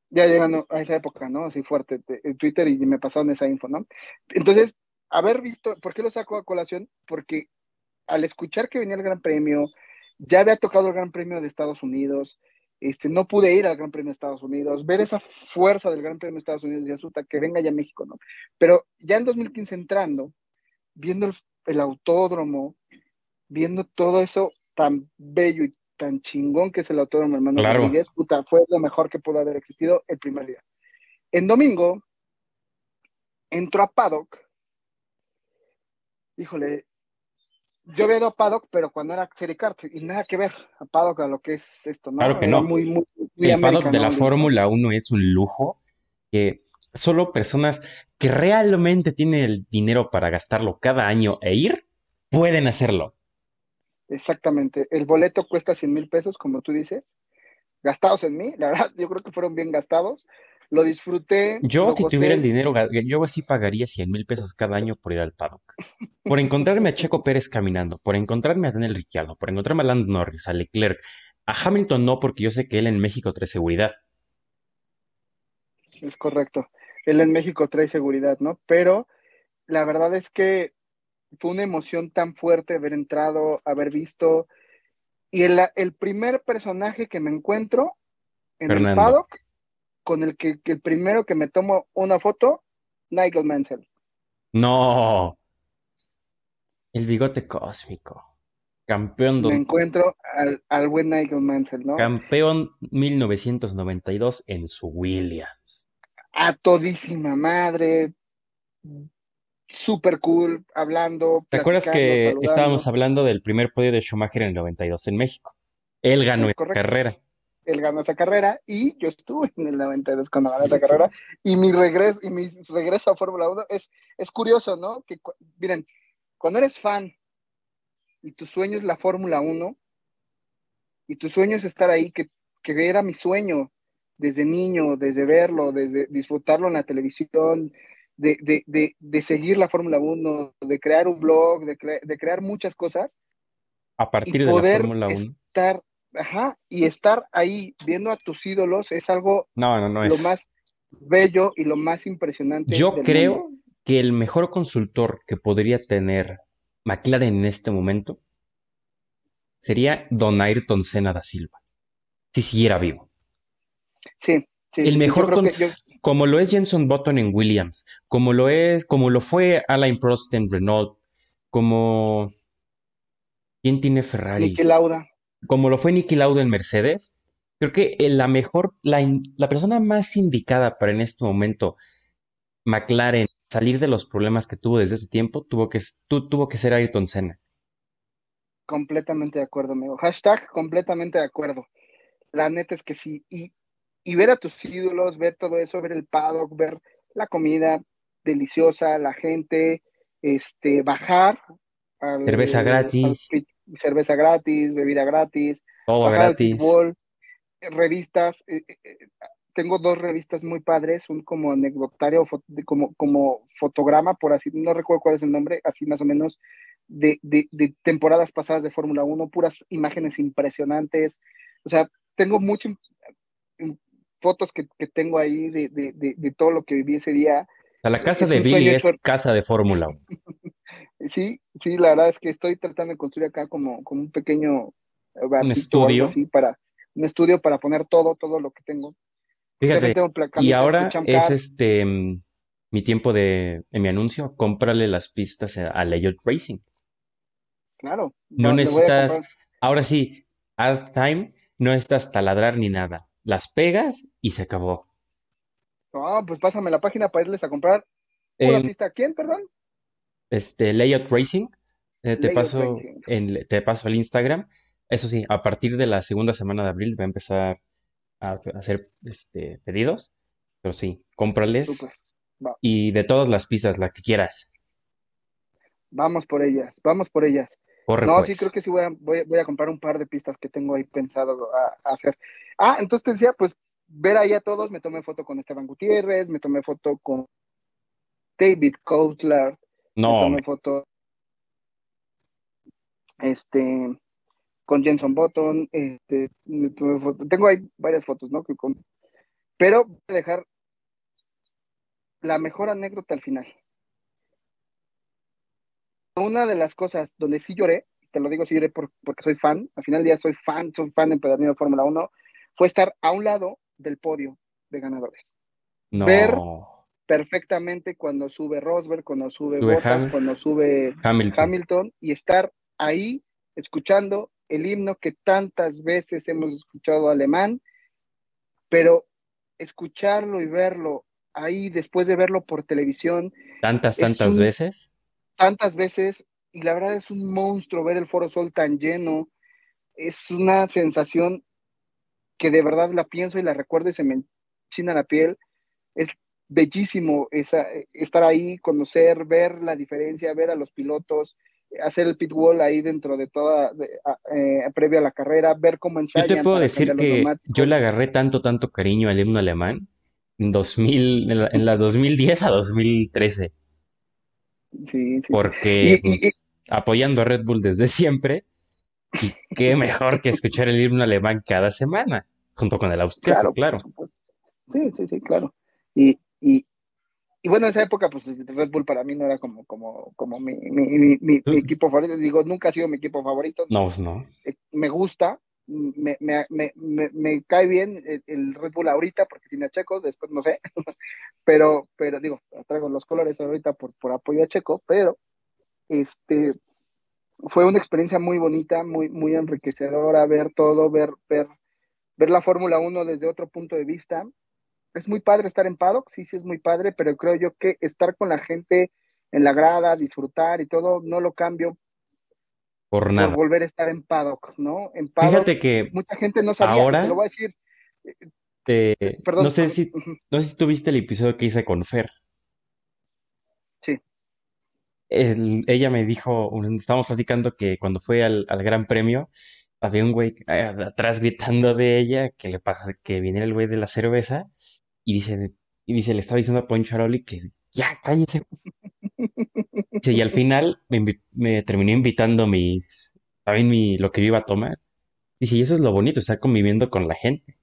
Ya llegando a esa época, ¿no? Así fuerte, en Twitter y me pasaron esa info, ¿no? Entonces, haber visto, ¿por qué lo saco a colación? Porque al escuchar que venía el Gran Premio, ya había tocado el Gran Premio de Estados Unidos, este, no pude ir al Gran Premio de Estados Unidos, ver esa fuerza del Gran Premio de Estados Unidos y Azuta, que venga ya a México, ¿no? Pero ya en 2015 entrando, viendo el, autódromo, viendo todo eso tan bello y tan chingón que es el autódromo hermano Rodríguez, puta, fue lo mejor que pudo haber existido el primer día. En domingo, entró a Paddock, híjole, yo ido a Paddock, pero cuando era Serie Kart, y nada que ver a Paddock a lo que es esto, ¿no? Claro que no. el Paddock de la Fórmula 1 es un lujo que solo personas que realmente tienen el dinero para gastarlo cada año e ir, pueden hacerlo. Exactamente. El boleto cuesta 100 mil pesos, como tú dices, gastados en mí. La verdad, yo creo que fueron bien gastados lo disfruté. Yo, si tuviera el dinero, yo así pagaría 100 mil pesos cada año por ir al paddock. Por encontrarme a Checo Pérez caminando, por encontrarme a Daniel Ricciardo, por encontrarme a Lando Norris, a Leclerc. A Hamilton no, porque yo sé que él en México trae seguridad. Es correcto. Él en México trae seguridad, ¿no? Pero la verdad es que fue una emoción tan fuerte haber entrado, haber visto. Y el, el primer personaje que me encuentro en el paddock con el que, el primero que me tomo una foto, Nigel Mansell. No. El bigote cósmico. Campeón. Me encuentro al, al, buen Nigel Mansell, ¿no? Campeón 1992 en su Williams. A todísima madre. Super cool, hablando. ¿Te acuerdas que estábamos hablando del primer podio de Schumacher en el 92 en México? Él ganó la carrera él ganó esa carrera y yo estuve en el 92 cuando ganó esa carrera y mi regreso, y mi regreso a Fórmula 1 es, es curioso, ¿no? Que, miren, cuando eres fan y tu sueño es la Fórmula 1 y tu sueño es estar ahí, que, que era mi sueño desde niño, desde verlo, desde disfrutarlo en la televisión, de, de, de, de seguir la Fórmula 1, de crear un blog, de, cre de, crear muchas cosas. A partir de la Fórmula 1. Estar, ajá, y estar ahí viendo a tus ídolos es algo no, no, no, lo es... más bello y lo más impresionante. Yo creo mundo. que el mejor consultor que podría tener McLaren en este momento sería Don Ayrton Senna da Silva, si siguiera vivo. Sí, sí el mejor, con, yo... como lo es Jenson Button en Williams, como lo es, como lo fue Alain Prost en Renault, como quién tiene Ferrari, Niki Lauda, como lo fue Niki Lauda en Mercedes. Creo que la mejor, la, la persona más indicada para en este momento McLaren salir de los problemas que tuvo desde ese tiempo tuvo que, tu, tuvo que ser Ayrton Senna. Completamente de acuerdo, amigo. Hashtag completamente de acuerdo. La neta es que sí. Y, y ver a tus ídolos, ver todo eso, ver el paddock, ver la comida deliciosa, la gente, este, bajar. Al, cerveza gratis. Al, cerveza gratis, bebida gratis. Todo gratis. Fútbol, revistas. Eh, eh, tengo dos revistas muy padres, un como anecdotario, como, como fotograma, por así, no recuerdo cuál es el nombre, así más o menos, de, de, de temporadas pasadas de Fórmula 1, puras imágenes impresionantes. O sea, tengo muchas fotos que, que, tengo ahí de, de, de, todo lo que viví ese día. La casa de Billy es casa de Fórmula 1. (laughs) sí, sí, la verdad es que estoy tratando de construir acá como, como un pequeño un estudio así para un estudio para poner todo, todo lo que tengo. Fíjate, y ahora es este mi tiempo de, de, mi anuncio, cómprale las pistas a, a Layout Racing. Claro. No necesitas, ahora sí, Add Time, no necesitas taladrar ni nada. Las pegas y se acabó. Ah, pues pásame la página para irles a comprar una En- pista. ¿Quién, perdón? Este Layout Racing, eh, te Layout paso Racing. en, te paso el Instagram. Eso sí, a partir de la segunda semana de abril va a empezar a a hacer este pedidos. Pero sí, cómprales y de todas las pistas, la que quieras. vamos por ellas, vamos por ellas. Corre No, sí, pues. creo que sí voy a, voy, a- voy a comprar un par de pistas que tengo ahí pensado a, a hacer. Ah, entonces te decía, pues, ver ahí a todos, me tomé foto con Esteban Gutiérrez, me tomé foto con David Kotler, No, tomé foto, este, con Jenson Button, este, foto, tengo ahí varias fotos, ¿no? Que con- pero voy a dejar la mejor anécdota al final. Una de las cosas donde sí lloré, te lo digo sí lloré por- porque soy fan, al final del día soy fan, soy fan empedernido de Fórmula 1, fue estar a un lado del podio de ganadores. ver- no. Perfectamente cuando sube Rosberg, cuando sube Sube Bottas, Ham- cuando sube Hamilton. Hamilton y estar ahí escuchando el himno que tantas veces hemos escuchado alemán, pero escucharlo y verlo ahí después de verlo por televisión Tantas, tantas un- veces. tantas veces y la verdad es un monstruo ver el Foro Sol tan lleno, es una sensación que de verdad la pienso y la recuerdo y se me enchina la piel, es bellísimo esa, estar ahí, conocer, ver la diferencia, ver a los pilotos, hacer el pit wall ahí dentro de toda, de- eh, previo a la carrera, ver cómo Yo ensayan. te puedo decir que yo le agarré tanto, tanto cariño al himno alemán en 2000, en la, en la 2010 a 2013, Sí, sí. porque Y- y- pues, apoyando a Red Bull desde siempre, y qué mejor que escuchar el himno alemán cada semana, junto con el austriaco, claro. supuesto. Sí, sí, sí, claro. Y, y, y bueno, en esa época, pues Red Bull para mí no era como, como, como mi, mi, mi, equipo favorito. Digo, nunca ha sido mi equipo favorito. No, pues no. Eh, Me gusta, me, me, me, me, me cae bien el, el Red Bull ahorita porque tiene a Checo, después no sé. (laughs) pero, pero digo, traigo los colores ahorita por, por apoyo a Checo, pero este fue una experiencia muy bonita, muy, muy enriquecedora, ver todo, ver, ver, ver la Fórmula 1 desde otro punto de vista. Es muy padre estar en paddock, sí, sí es muy padre, pero creo yo que estar con la gente en la grada, disfrutar y todo, no lo cambio Por por nada. volver a estar en paddock, ¿no? En paddock, Fíjate que mucha gente no sabía, ahora te lo voy a decir, eh, perdón, no sé perdón, si, no sé si tú viste el episodio que hice con Fer. sí, El- ella me dijo, estábamos platicando que cuando fue al, al Gran Premio, había un güey eh, atrás gritando de ella que le pasa que viene el güey de la cerveza y dice, y dice, le estaba diciendo a Poncharoli que ya cállese. (laughs) Dice, y al final me, me terminó invitando mis, ¿saben mi, lo que yo iba a tomar? Y eso es lo bonito, estar conviviendo con la gente.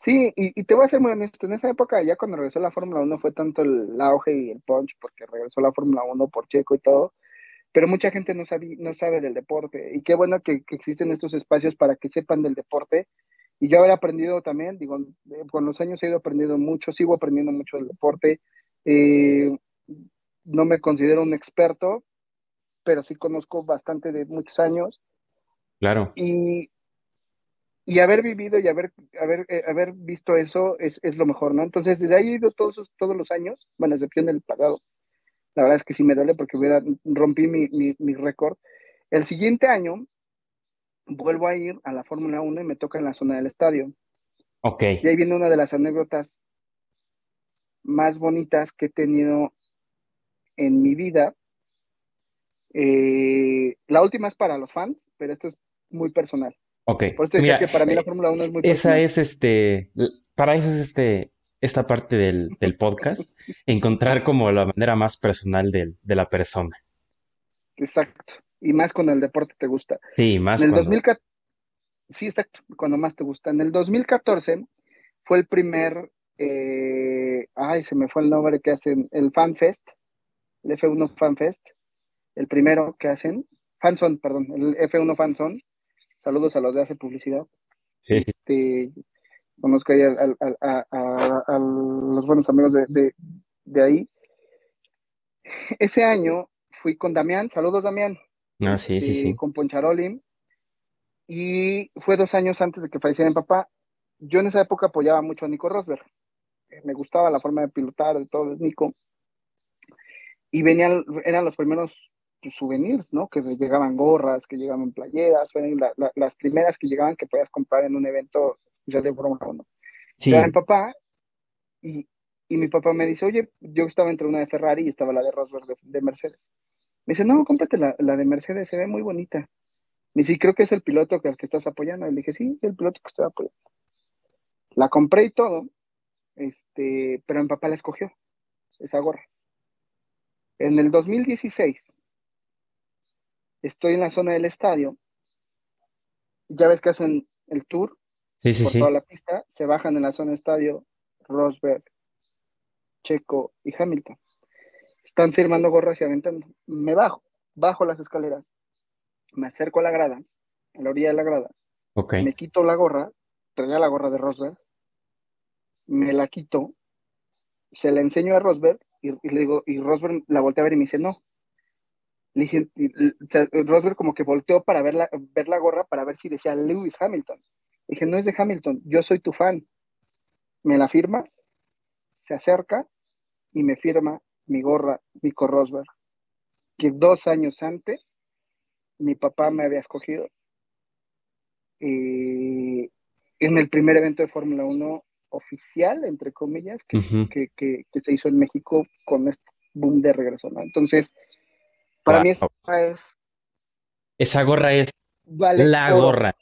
Sí, y, y te voy a ser muy honesto, en esa época, ya cuando regresó la Fórmula Uno fue tanto el auge y el punch, porque regresó la Fórmula Uno por Checo y todo, pero mucha gente no sabe, no sabe del deporte, y qué bueno que, que existen estos espacios para que sepan del deporte, y yo haber aprendido también, digo, eh, con los años he ido aprendiendo mucho, sigo aprendiendo mucho del deporte, eh, no me considero un experto, pero sí conozco bastante de muchos años, Claro, y, y haber vivido y haber, haber, eh, haber visto eso es, es lo mejor, ¿no? Entonces, desde ahí he ido todos, todos los años, bueno, excepción del pasado, la verdad es que sí me duele porque hubiera, rompí mi, mi, mi récord. El siguiente año vuelvo a ir a la Fórmula Uno y me toca en la zona del estadio. ok, Y ahí viene una de las anécdotas más bonitas que he tenido en mi vida. Eh, la última es para los fans, pero esto es muy personal. ok. Por eso Mira, que para mí la eh, Fórmula Uno es muy esa personal. es este, para eso es este, esta parte del, del podcast, (laughs) encontrar como la manera más personal del- de la persona. Exacto. Y más cuando el deporte te gusta. Sí, En más el cuando, 2014, sí, exacto, cuando más te gusta. En el 2014 fue el primer, eh, ay, se me fue el nombre que hacen, el Fan Fest, el F1 Fan Fest, el primero que hacen, Fanson, perdón, el F1 Fanson. Saludos a los de hace publicidad. sí, Este, conozco ahí a, a- a los buenos amigos de, de- de ahí. Ese año fui con Damián, saludos Damián, no, sí, sí, sí, con Poncharoli, y fue dos años antes de que falleciera mi papá. Yo en esa época apoyaba mucho a Nico Rosberg. Eh, Me gustaba la forma de pilotar de todo Nico. Y venían, eran los primeros pues, souvenirs, ¿no? Que llegaban gorras, que llegaban playeras, fueron la- la- las primeras que llegaban que podías comprar en un evento especial de Fórmula 1. sí, Era mi papá, y, y mi papá me dice, oye, yo estaba entre una de Ferrari y estaba la de Rosberg de, de Mercedes. Me dice, no, cómprate la, la de Mercedes, se ve muy bonita. Me dice, creo que es el piloto que al que estás apoyando. Y le dije, sí, es el piloto que estoy apoyando. La compré y todo, este, pero mi papá la escogió, esa gorra. En el 2016, estoy en la zona del estadio, ya ves que hacen el tour sí, sí, por sí, toda la pista, se bajan en la zona del estadio Rosberg, Checo y Hamilton. Están firmando gorras y aventando. Me bajo, bajo las escaleras, me acerco a la grada, a la orilla de la grada, me quito la gorra, traía la gorra de Rosberg, me la quito, se la enseño a Rosberg y, y le digo, y Rosberg la voltea a ver y me dice, no. Le dije, y- y- o sea, Rosberg como que volteó para ver la, ver la gorra para ver si decía Lewis Hamilton. Le dije, no es de Hamilton, yo soy tu fan. ¿Me la firmas? Se acerca y me firma mi gorra, Nico Rosberg, que dos años antes mi papá me había escogido eh, en el primer evento de Fórmula 1 oficial, entre comillas, que, ujú, que, que, que se hizo en México con este boom de regreso, ¿no? Entonces, para mí wow. esta es, Esa gorra es vale la gorra.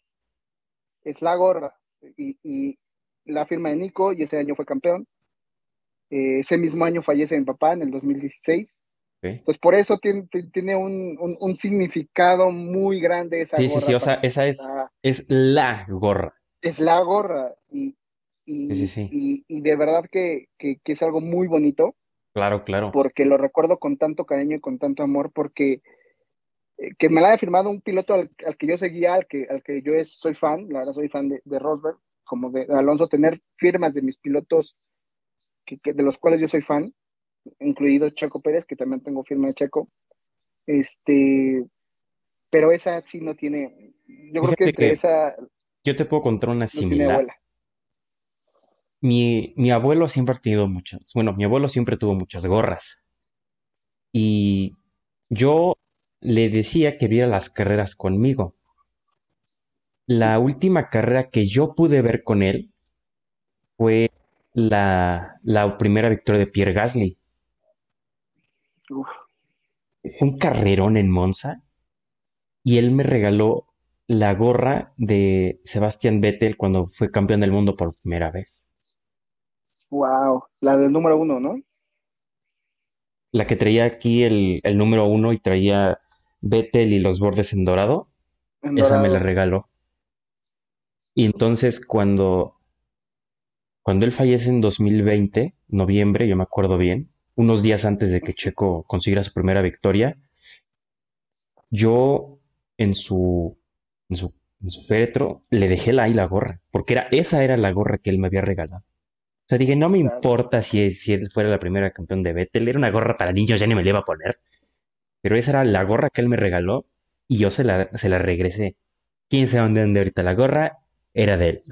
es la gorra, y, y la firma de Nico, y ese año fue campeón. Eh, ese mismo año fallece mi papá, en el 2016. Ok. Pues por eso tiene, tiene un, un, un significado muy grande esa Sí, sí, sí, gorra o sea, esa es, es la gorra. es la gorra y, Sí, sí, y, sí, y, y de verdad que, que, que es algo muy bonito claro, claro. porque lo recuerdo con tanto cariño y con tanto amor porque eh, que me la haya firmado un piloto al, al que yo seguía, al que, al que yo es- soy fan, la verdad soy fan de, de Rosberg, como de Alonso, tener firmas de mis pilotos que, que- de los cuales yo soy fan, incluido Checo Pérez, que también tengo firma de Checo, este, pero esa sí no tiene, yo creo que Fíjate entre que esa yo te puedo contar una similar. Mi, mi abuelo siempre ha tenido muchas, bueno, mi abuelo siempre tuvo muchas gorras. Y yo le decía que viera las carreras conmigo. La última carrera que yo pude ver con él fue la, la primera victoria de Pierre Gasly. Uf, Fue un carrerón en Monza y él me regaló la gorra de Sebastian Vettel cuando fue campeón del mundo por primera vez. Wow, la del número uno, ¿no? La que traía aquí el, el número uno y traía Vettel y los bordes en dorado, En esa me la regaló. Y entonces cuando, cuando él fallece en 2020, noviembre, yo me acuerdo bien, unos días antes de que Checo consiguiera su primera victoria, yo en su, en su, en su féretro le dejé la, ahí la gorra, porque era, esa era la gorra que él me había regalado. O sea, dije, no me importa si, si él fuera la primera campeón de Vettel, era una gorra para niños, ya ni me la iba a poner, pero esa era la gorra que él me regaló y yo se la, se la regresé. ¿Quién sabe dónde anda ahorita la gorra? Era de él.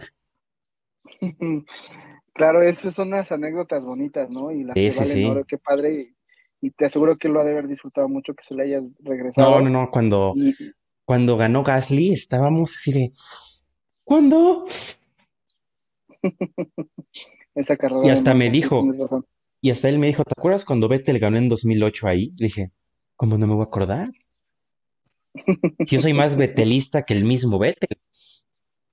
(laughs) Claro, esas son unas anécdotas bonitas, ¿no? Y las Sí, que sí, valen oro, qué padre. Y, y te aseguro que lo ha de haber disfrutado mucho que se le hayas No, no, regresado. no, cuando, Y cuando ganó Gasly estábamos así de, ¿cuándo? (laughs) esa Y carrera de hasta me dijo, y hasta él me dijo, ¿te acuerdas cuando Vettel ganó en 2008 ahí? Le dije, ¿cómo no me voy a acordar? Si yo soy más (laughs) vetelista que el mismo Vettel.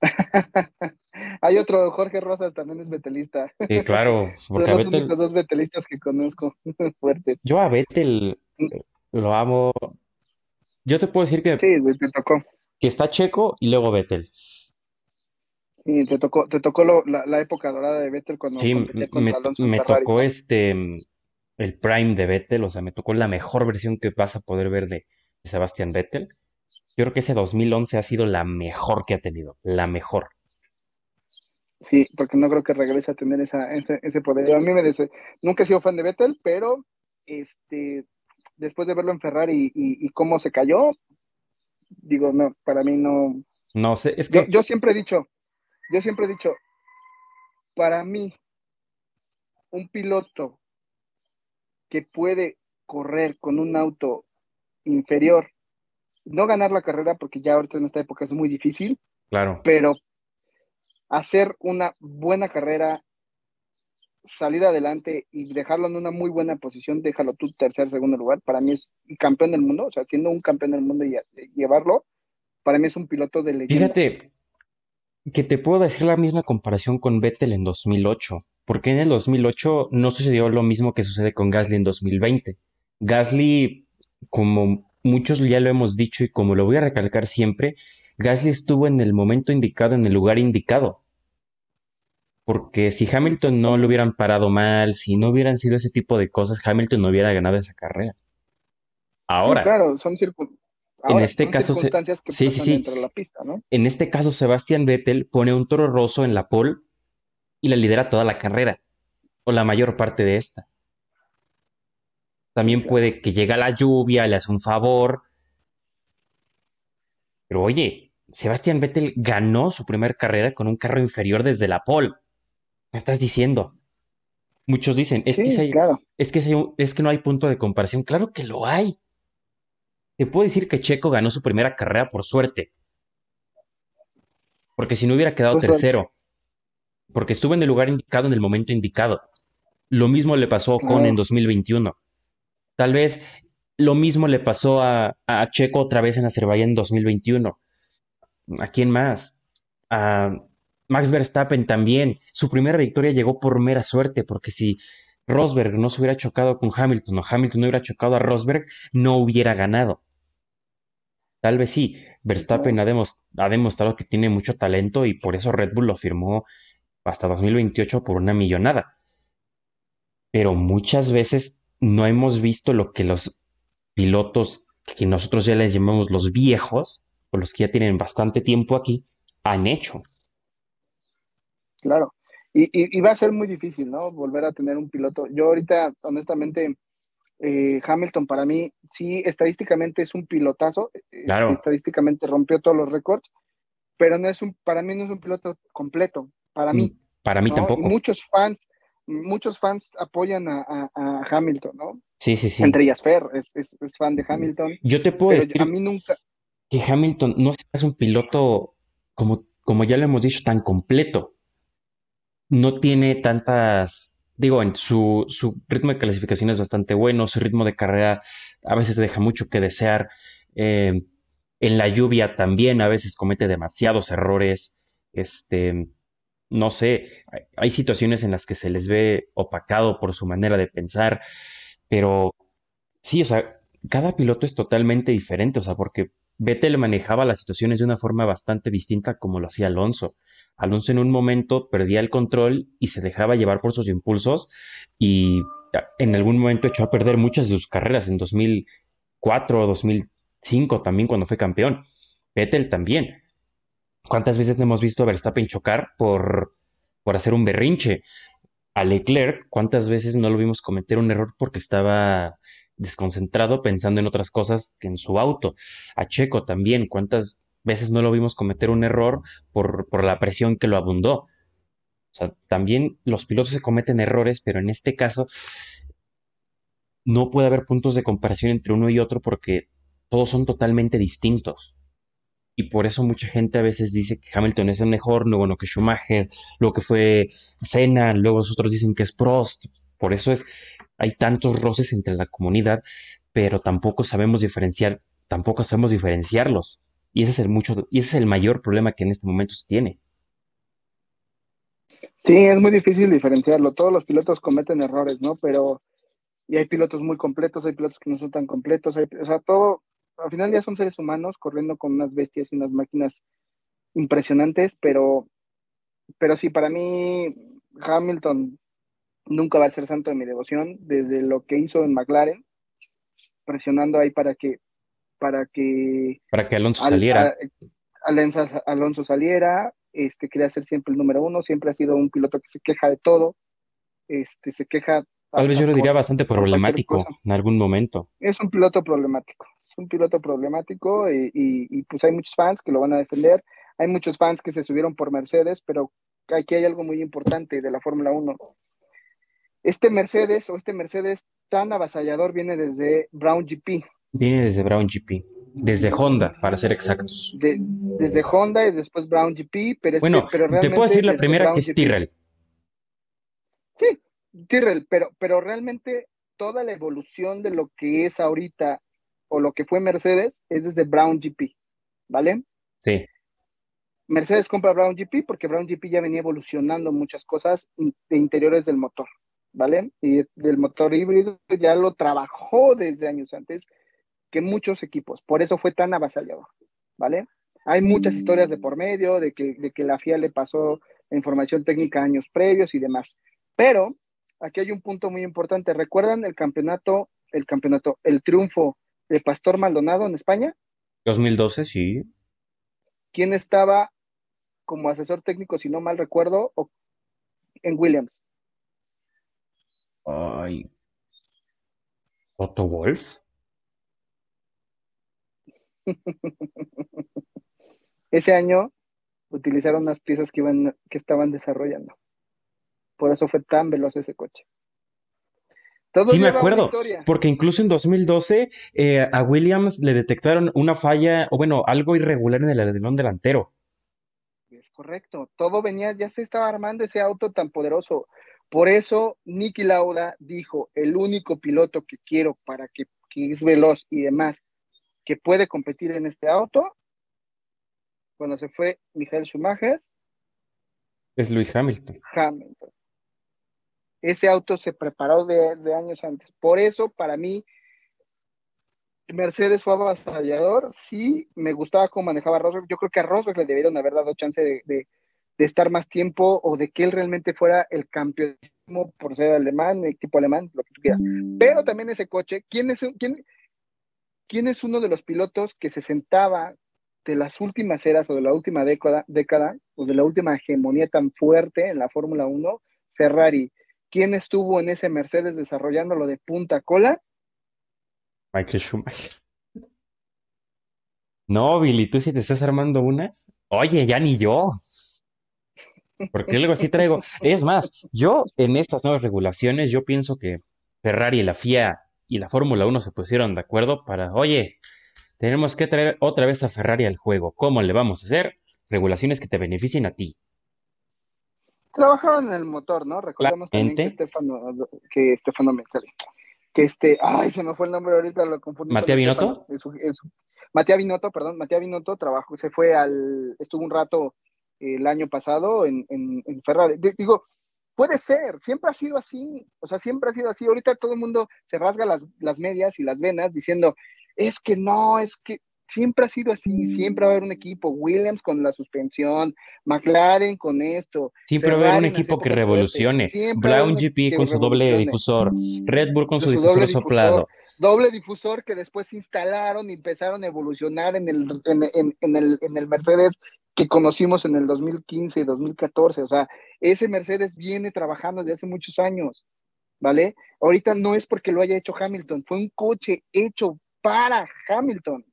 (laughs) Hay otro, Jorge Rosas también es betelista. Sí, claro, (laughs) Son porque a los únicos dos betelistas que conozco (laughs) fuertes. yo a Vettel eh, lo amo. Yo te puedo decir que, Sí, te tocó. que está Checo y luego Vettel. Sí, te tocó, te tocó lo- la, la época dorada de Vettel cuando Sí, me, me tocó este, el prime de Vettel, o sea, me tocó la mejor versión que vas a poder ver de, Sebastian Vettel. Yo creo que ese 2011 ha sido la mejor que ha tenido, la mejor. Sí, porque no creo que regrese a tener esa, ese, ese poder. A mí me des... nunca he sido fan de Vettel, pero este, después de verlo en Ferrari y, y cómo se cayó, digo, no, para mí no. No sé, es Yo, que, yo siempre he dicho, yo siempre he dicho, para mí, un piloto que puede correr con un auto inferior, no ganar la carrera, porque ya ahorita en esta época es muy difícil, claro, pero hacer una buena carrera, salir adelante y dejarlo en una muy buena posición, déjalo tú tercer, segundo lugar, para mí es campeón del mundo, o sea, siendo un campeón del mundo y, y llevarlo, para mí es un piloto de leyenda. fíjate que te puedo decir la misma comparación con Vettel en 2008, porque en el 2008 no sucedió lo mismo que sucede con Gasly en 2020. Gasly, como muchos ya lo hemos dicho y como lo voy a recalcar siempre, Gasly estuvo en el momento indicado, en el lugar indicado. Porque si Hamilton no lo hubieran parado mal, si no hubieran sido ese tipo de cosas, Hamilton no hubiera ganado esa carrera. Sí, Ahora, claro, son, circun- en este son caso, se- circunstancias que sí, sí, pasan sí. dentro de la pista, ¿no? En este caso, Sebastián Vettel pone un toro rosso en la pole y la lidera toda la carrera, o la mayor parte de esta. También puede que llega la lluvia, le hace un favor, pero oye, Sebastián Vettel ganó su primera carrera con un carro inferior desde la pole. ¿Me estás diciendo? Muchos dicen, es que, hay- claro. es que, hay es que no hay punto de comparación. Claro que lo hay. Te puedo decir que Checo ganó su primera carrera por suerte, porque si no hubiera quedado suerte. tercero, porque estuvo en el lugar indicado en el momento indicado. Lo mismo le pasó a Ocon en Claro. 2021. Tal vez lo mismo le pasó a, a Checo otra vez en Azerbaiyán en 2021. ¿A quién más? A Max Verstappen también. Su primera victoria llegó por mera suerte, porque si Rosberg no se hubiera chocado con Hamilton o Hamilton no hubiera chocado a Rosberg, no hubiera ganado. Tal vez sí, Verstappen ha demostrado que tiene mucho talento y por eso Red Bull lo firmó hasta 2028 por una millonada. Pero muchas veces no hemos visto lo que los pilotos que nosotros ya les llamamos los viejos, o los que ya tienen bastante tiempo aquí, han hecho. Claro. Y, y, y va a ser muy difícil, ¿no? Volver a tener un piloto. Yo ahorita, honestamente, eh, Hamilton para mí, sí, estadísticamente es un pilotazo, este, Claro, estadísticamente rompió todos los récords, pero no es un, para mí no es un piloto completo, para mí, mm, para mí ¿no? Y tampoco. muchos fans, muchos fans apoyan a, a- a Hamilton, ¿no? Sí, sí, sí. Entre ellas Fer, es, es, es fan de Hamilton, Yo te puedo pero a mí nunca, que Hamilton no es un piloto, como, como ya lo hemos dicho, tan completo. No tiene tantas, digo, en su, su ritmo de clasificación es bastante bueno, su ritmo de carrera a veces deja mucho que desear. Eh, En la lluvia también a veces comete demasiados errores. Este, no sé, hay, hay situaciones en las que se les ve opacado por su manera de pensar, pero sí, o sea, cada piloto es totalmente diferente, o sea, porque Vettel manejaba las situaciones de una forma bastante distinta como lo hacía Alonso. Alonso en un momento perdía el control y se dejaba llevar por sus impulsos y en algún momento echó a perder muchas de sus carreras en 2004 o 2005 también cuando fue campeón. Vettel también. ¿Cuántas veces no hemos visto a Verstappen chocar por, por hacer un berrinche? A Leclerc, ¿cuántas veces no lo vimos cometer un error porque estaba desconcentrado pensando en otras cosas que en su auto? A Checo también, ¿cuántas veces no lo vimos cometer un error por, por la presión que lo abundó? O sea, también los pilotos se cometen errores, pero en este caso no puede haber puntos de comparación entre uno y otro porque todos son totalmente distintos. Y por eso mucha gente a veces dice que Hamilton es el mejor, luego no que Schumacher, luego que fue Senna, luego otros dicen que es Prost. Por eso es, hay tantos roces entre la comunidad, pero tampoco sabemos diferenciar, tampoco sabemos diferenciarlos. Y ese es el mucho, y ese es el mayor problema que en este momento se tiene. Sí, es muy difícil diferenciarlo. Todos los pilotos cometen errores, ¿no? Pero, y hay pilotos muy completos, hay pilotos que no son tan completos, o sea, todo, al final ya son seres humanos corriendo con unas bestias y unas máquinas impresionantes, pero, pero sí, para mí Hamilton nunca va a ser santo de mi devoción, desde lo que hizo en McLaren, presionando ahí para que, para que Para que Alonso al- saliera. a- Alonso, Alonso saliera, este, quería ser siempre el número uno, siempre ha sido un piloto que se queja de todo, este, se queja Tal vez yo lo diría bastante problemático en algún momento. Es un piloto problemático, es un piloto problemático y, y- y, pues hay muchos fans que lo van a defender, hay muchos fans que se subieron por Mercedes, pero aquí hay algo muy importante de la Fórmula Uno. Este Mercedes o este Mercedes tan avasallador viene desde Brown GP, Viene desde Brown GP, desde Honda, para ser exactos. de- desde Honda y después Brown GP, pero, es que, Bueno, pero te puedo decir la primera Brown que es Tyrrell. Sí, Tyrrell, pero, pero realmente toda la evolución de lo que es ahorita o lo que fue Mercedes es desde Brown GP, ¿vale? Sí, Mercedes compra Brown GP porque Brown GP ya venía evolucionando muchas cosas de interiores del motor, ¿vale? Y del motor híbrido ya lo trabajó desde años antes que muchos equipos, por eso fue tan avasallador, ¿vale? Hay muchas historias de por medio, de que, de que la FIA le pasó información técnica años previos y demás, pero aquí hay un punto muy importante. ¿Recuerdan el campeonato, el campeonato, el triunfo de Pastor Maldonado en España? 2012, sí. ¿Quién estaba como asesor técnico, si no mal recuerdo, en Williams? Ay, Otto Wolf. (laughs) Ese año utilizaron unas piezas que, iban, que estaban desarrollando. Por eso fue tan veloz ese coche. Todo Sí, me acuerdo, porque incluso en 2012 eh, a Williams le detectaron una falla, o bueno, algo irregular en el alerón delantero. Es correcto. Todo venía, ya se estaba armando ese auto tan poderoso. Por eso Niki Lauda dijo, el único piloto que quiero para que, que es veloz y demás, que puede competir en este auto, cuando se fue Michael Schumacher, Es Lewis Hamilton. Hamilton. Ese auto se preparó de, de años antes. Por eso, para mí, Mercedes fue avasallador. Sí, me gustaba cómo manejaba Rosberg. Yo creo que a Rosberg le debieron haber dado chance de, de, de estar más tiempo o de que él realmente fuera el campeón por ser alemán, equipo alemán, lo que tú quieras. Pero también ese coche, ¿quién es, quién, quién es uno de los pilotos que se sentaba de las últimas eras o de la última década, década o de la última hegemonía tan fuerte en la Fórmula 1? Ferrari. ¿Quién estuvo en ese Mercedes desarrollándolo de punta cola? Michael Schumacher. No, Billy, tú sí te estás armando unas. Oye, ya ni yo. Porque algo así traigo. Es más, yo en estas nuevas regulaciones, yo pienso que Ferrari, la FIA y la Fórmula 1 se pusieron de acuerdo para, oye, tenemos que traer otra vez a Ferrari al juego. ¿Cómo le vamos a hacer? Regulaciones que te beneficien a ti. Trabajaban en el motor, ¿no? Recordemos también que. Estefano, que Estefano Mecali, que este, ay, se me fue el nombre ahorita, lo confundí con ¿Matías Estefano, Binotto? Matías Binotto, perdón, Matías Binotto trabajó, se fue al, estuvo un rato el año pasado en, en, en Ferrari. Digo, puede ser, siempre ha sido así, o sea, siempre ha sido así. Ahorita todo el mundo se rasga las, las medias y las venas diciendo, es que no, es que siempre ha sido así, siempre va a haber un equipo, Williams con la suspensión, McLaren con esto. Siempre va a haber un equipo que revolucione, Brown GP con su doble difusor, Red Bull con su, difusor soplado. doble difusor que después instalaron y empezaron a evolucionar en el, en, en, el, en el Mercedes que conocimos en el 2015 y 2014. O sea, ese Mercedes viene trabajando desde hace muchos años, ¿vale? Ahorita no es porque lo haya hecho Hamilton, fue un coche hecho para Hamilton.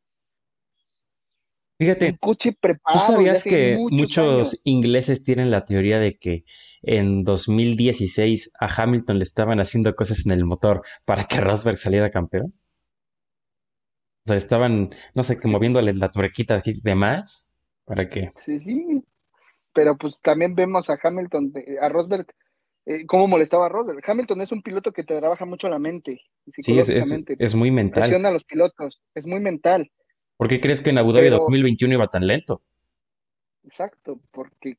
Fíjate, un coche preparado. ¿tú sabías que muchos ingleses tienen la teoría de que en 2016 a Hamilton le estaban haciendo cosas en el motor para que Rosberg saliera campeón? O sea, estaban, no sé, que moviéndole la tuerquita de más para que... Sí, sí. Pero pues también vemos a Hamilton, a Rosberg, eh, cómo molestaba a Rosberg. Hamilton es un piloto que te trabaja mucho la mente. Sí, es, es, muy mental. Presiona a los pilotos, es muy mental. ¿Por qué crees que en Abu Dhabi 2021 iba tan lento? Exacto, porque,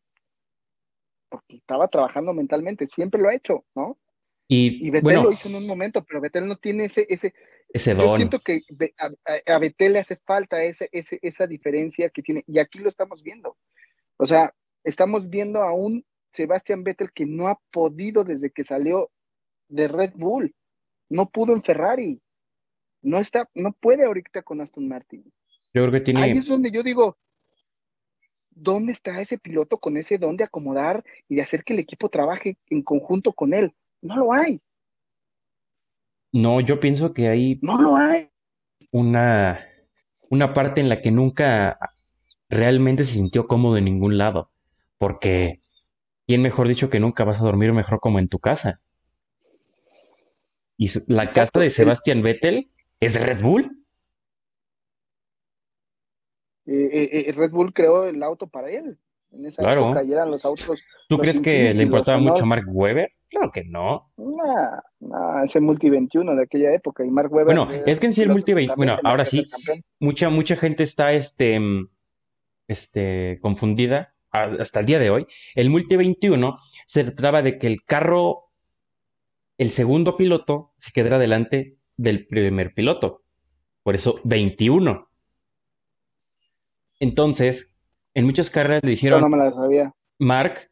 porque estaba trabajando mentalmente, siempre lo ha hecho, ¿no? Y, y Betel lo hizo en un momento, pero Betel no tiene ese, ese, ese don. Yo siento que a, a, Betel le hace falta ese, ese, esa diferencia que tiene, y aquí lo estamos viendo. O sea, estamos viendo a un Sebastián Vettel que no ha podido desde que salió de Red Bull, no pudo en Ferrari, no está, no puede ahorita con Aston Martin. Yo creo que tiene. Ahí es donde yo digo, ¿dónde está ese piloto con ese don de acomodar y de hacer que el equipo trabaje en conjunto con él? No lo hay. No, yo pienso que hay. No lo hay. Una, una parte en la que nunca realmente se sintió cómodo en ningún lado. Porque, ¿quién mejor dicho que nunca vas a dormir mejor como en tu casa? Y la casa de Sebastián Vettel es Red Bull. Eh, eh, eh, Red Bull creó el auto para él. En esa claro. época eran los autos. ¿Tú crees que le importaba mucho a Mark Webber? Claro que no. No, no, ese Multi 21 de aquella época y Mark Webber. Bueno, es que en sí el Multi 21, bueno, ahora sí, mucha, mucha gente está este, este, confundida hasta el día de hoy. El Multi 21 se trataba de que el carro, el segundo piloto, se quedara delante del primer piloto. Por eso 21. Entonces, en muchas carreras le dijeron, no me la sabía. Mark,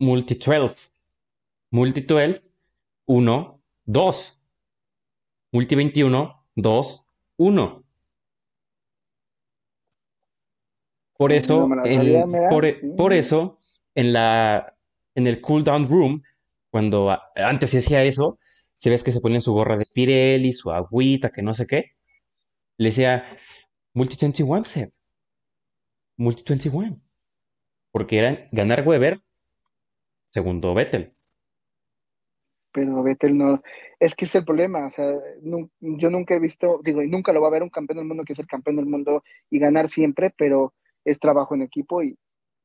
multi 12. Multi 12, 1, 2. Multi 21, 2, 1. Por eso, No por, e, por eso, en la, en el cool down room, cuando antes se hacía eso, se ves que se ponían su gorra de Pirelli, su agüita, que no sé qué, le decía Multi 21, Seb. Multi 21. Porque era ganar Weber, segundo Vettel. Pero Vettel no. Es que es el problema. O sea, yo nunca he visto, digo, y nunca lo va a ver un campeón del mundo que es el campeón del mundo y ganar siempre, pero es trabajo en equipo y.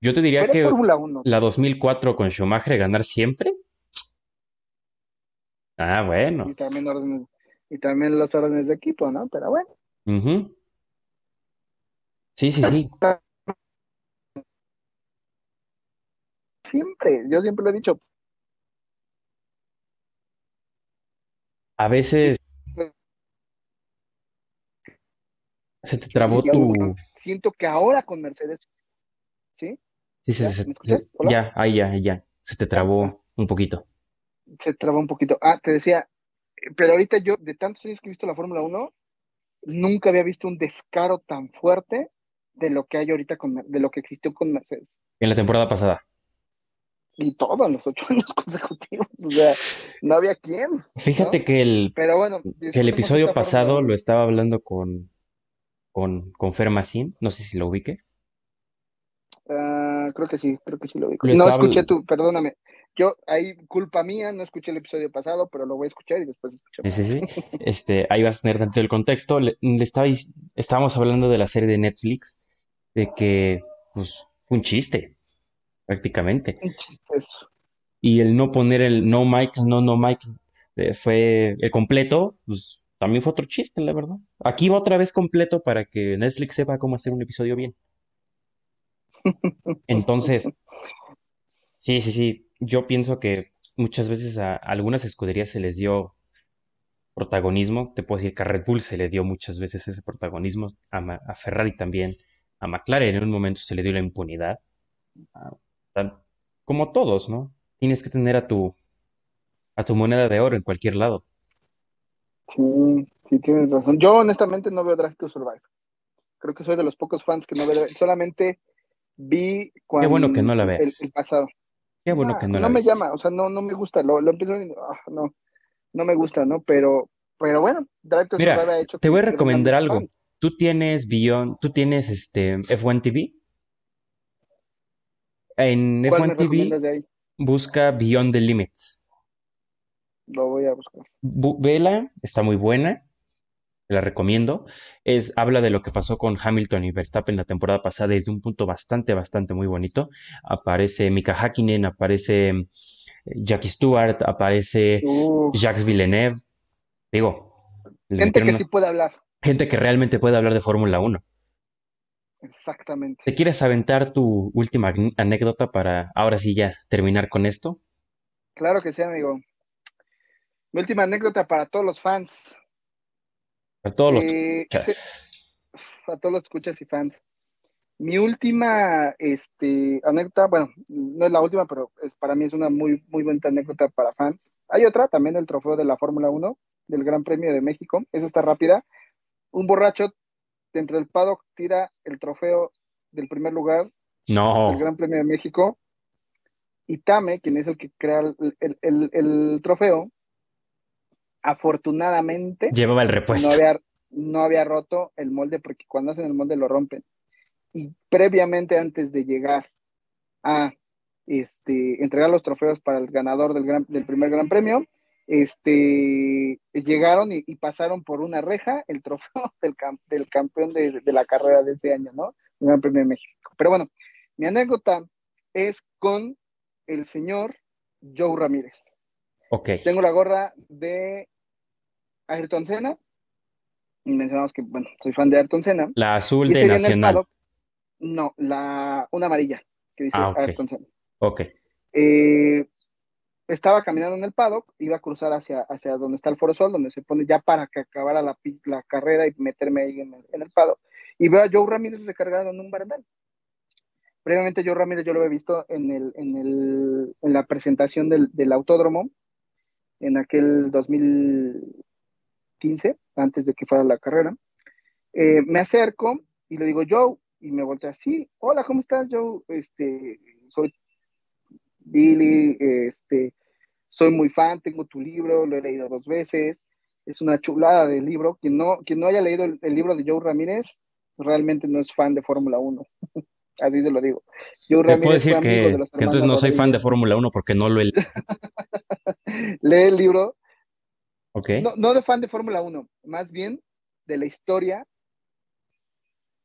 Yo te diría que Fórmula 1. la 2004 con Schumacher ganar siempre. Ah, bueno. Y también órdenes, y también los órdenes de equipo, ¿no? Pero bueno. Sí, sí, sí. Siempre, yo siempre lo he dicho, A veces se te trabó tu... siento que ahora con Mercedes, ¿sí? Sí, sí, ¿Ya? se- ya, ahí ya, ahí ya. Se te trabó un poquito. Se traba un poquito. Ah, te decía, pero ahorita yo, de tantos años que he visto la Fórmula 1, nunca había visto un descaro tan fuerte de lo que hay ahorita con, de lo que existió con Mercedes. En la temporada pasada. Y todos los ocho (laughs) años consecutivos, o sea, no había quien, Fíjate ¿no? que el, Pero bueno, que el episodio pasado lo 1. estaba hablando con, con, con Fer Macín, no sé si lo ubiques. Ah, creo que sí, creo que sí lo. Lo No estaba escuché tu, perdóname. Yo, ahí, culpa mía, no escuché el episodio pasado, pero lo voy a escuchar y después Sí, escuchamos. sí, sí. (laughs) Este, ahí vas a tener tanto el contexto. Le, le estábamos hablando de la serie de Netflix, de que, pues, fue un chiste, prácticamente. Y el no poner el no Michael, no, no Michael, eh, fue el completo, pues, también fue otro chiste, la verdad. Aquí va otra vez completo para que Netflix sepa cómo hacer un episodio bien. (laughs) Entonces, sí, sí, sí, yo pienso que muchas veces a algunas escuderías se les dio protagonismo. Te puedo decir que a Red Bull se le dio muchas veces ese protagonismo, a, Ma- a Ferrari también, a McLaren en un momento se le dio la impunidad. Como todos, ¿no? Tienes que tener a tu, a tu moneda de oro en cualquier lado. Sí, sí, tienes razón. Yo honestamente no veo Drive to Survive. Creo que soy de los pocos fans que no veo. Solamente vi Qué cuando bueno que no la el, veas. el pasado. Qué bueno que No, no la no me llama, o sea, no, no me gusta. Lo, lo empiezo y ah, no, no me gusta, ¿no? Pero, pero bueno, Drive to Survive Mira, ha hecho te voy a recomendar algo. fans. Tú tienes Beyond, tú tienes este F1 TV. En ¿Cuál F1 me TV busca Beyond the Limits. Lo voy a buscar. Bu- vela, está muy buena. la recomiendo. Es, habla de lo que pasó con Hamilton y Verstappen la temporada pasada desde un punto bastante, bastante muy bonito. Aparece Mika Hakkinen, aparece eh, Jackie Stewart, aparece Uf, Jacques Villeneuve. Digo, gente que sí puede hablar. gente que realmente puede hablar de Fórmula 1. Exactamente. ¿Te quieres aventar tu última anécdota para ahora sí ya terminar con esto? Claro que sí, amigo. Mi última anécdota para todos los fans, Para todos los eh, se- chas. a todos los escuchas y fans. Mi última este, anécdota, bueno, no es la última, pero es, para mí es una muy, muy buena anécdota para fans. Hay otra, también el trofeo de la Fórmula 1, del Gran Premio de México. Esa está rápida. Un borracho dentro del paddock tira el trofeo del primer lugar del No, Gran Premio de México. Y Tame, quien es el que crea el, el- el- el trofeo, afortunadamente llevaba el no repuesto. había, no había roto el molde, porque cuando hacen el molde lo rompen. Y previamente, antes de llegar a este, entregar los trofeos para el ganador del, gran- del primer Gran Premio, este, llegaron y, y pasaron por una reja el trofeo (laughs) del, cam- del campeón de, de la carrera de ese año, ¿no? El Gran Premio de México. Pero bueno, mi anécdota es con el señor Joe Ramírez. Ok. Tengo la gorra de Ayrton Senna. Y mencionamos que, bueno, soy fan de Ayrton Senna. La azul Y de Nacional. paddock, no, la, una amarilla que dice Ah, ok. Ayrton Senna. Ok. Eh, estaba caminando en el paddock, iba a cruzar hacia, hacia donde está el Foro Sol, donde se pone ya para que acabara la, la carrera y meterme ahí en el, en paddock. Y veo a Joe Ramírez recargado en un barandal. Previamente Joe Ramírez yo lo había visto en, el, en, el, en la presentación del, del autódromo en aquel 2015, antes de que fuera la carrera. Eh, me acerco y le digo, Joe, y me voltea así, hola, ¿cómo estás, Joe? Este, soy Billy, este, soy muy fan, tengo tu libro, lo he leído dos veces, es una chulada de libro. Quien no, quien no haya leído el, el libro de Joe Ramírez, realmente no es fan de Fórmula 1. (laughs) Así te lo digo. Joe puedo Ramírez fue decir amigo de que, que entonces no soy fan de. Fórmula 1 porque no lo he leído. (laughs) Lee el libro, Ok. no, no de fan de Fórmula 1, más bien de la historia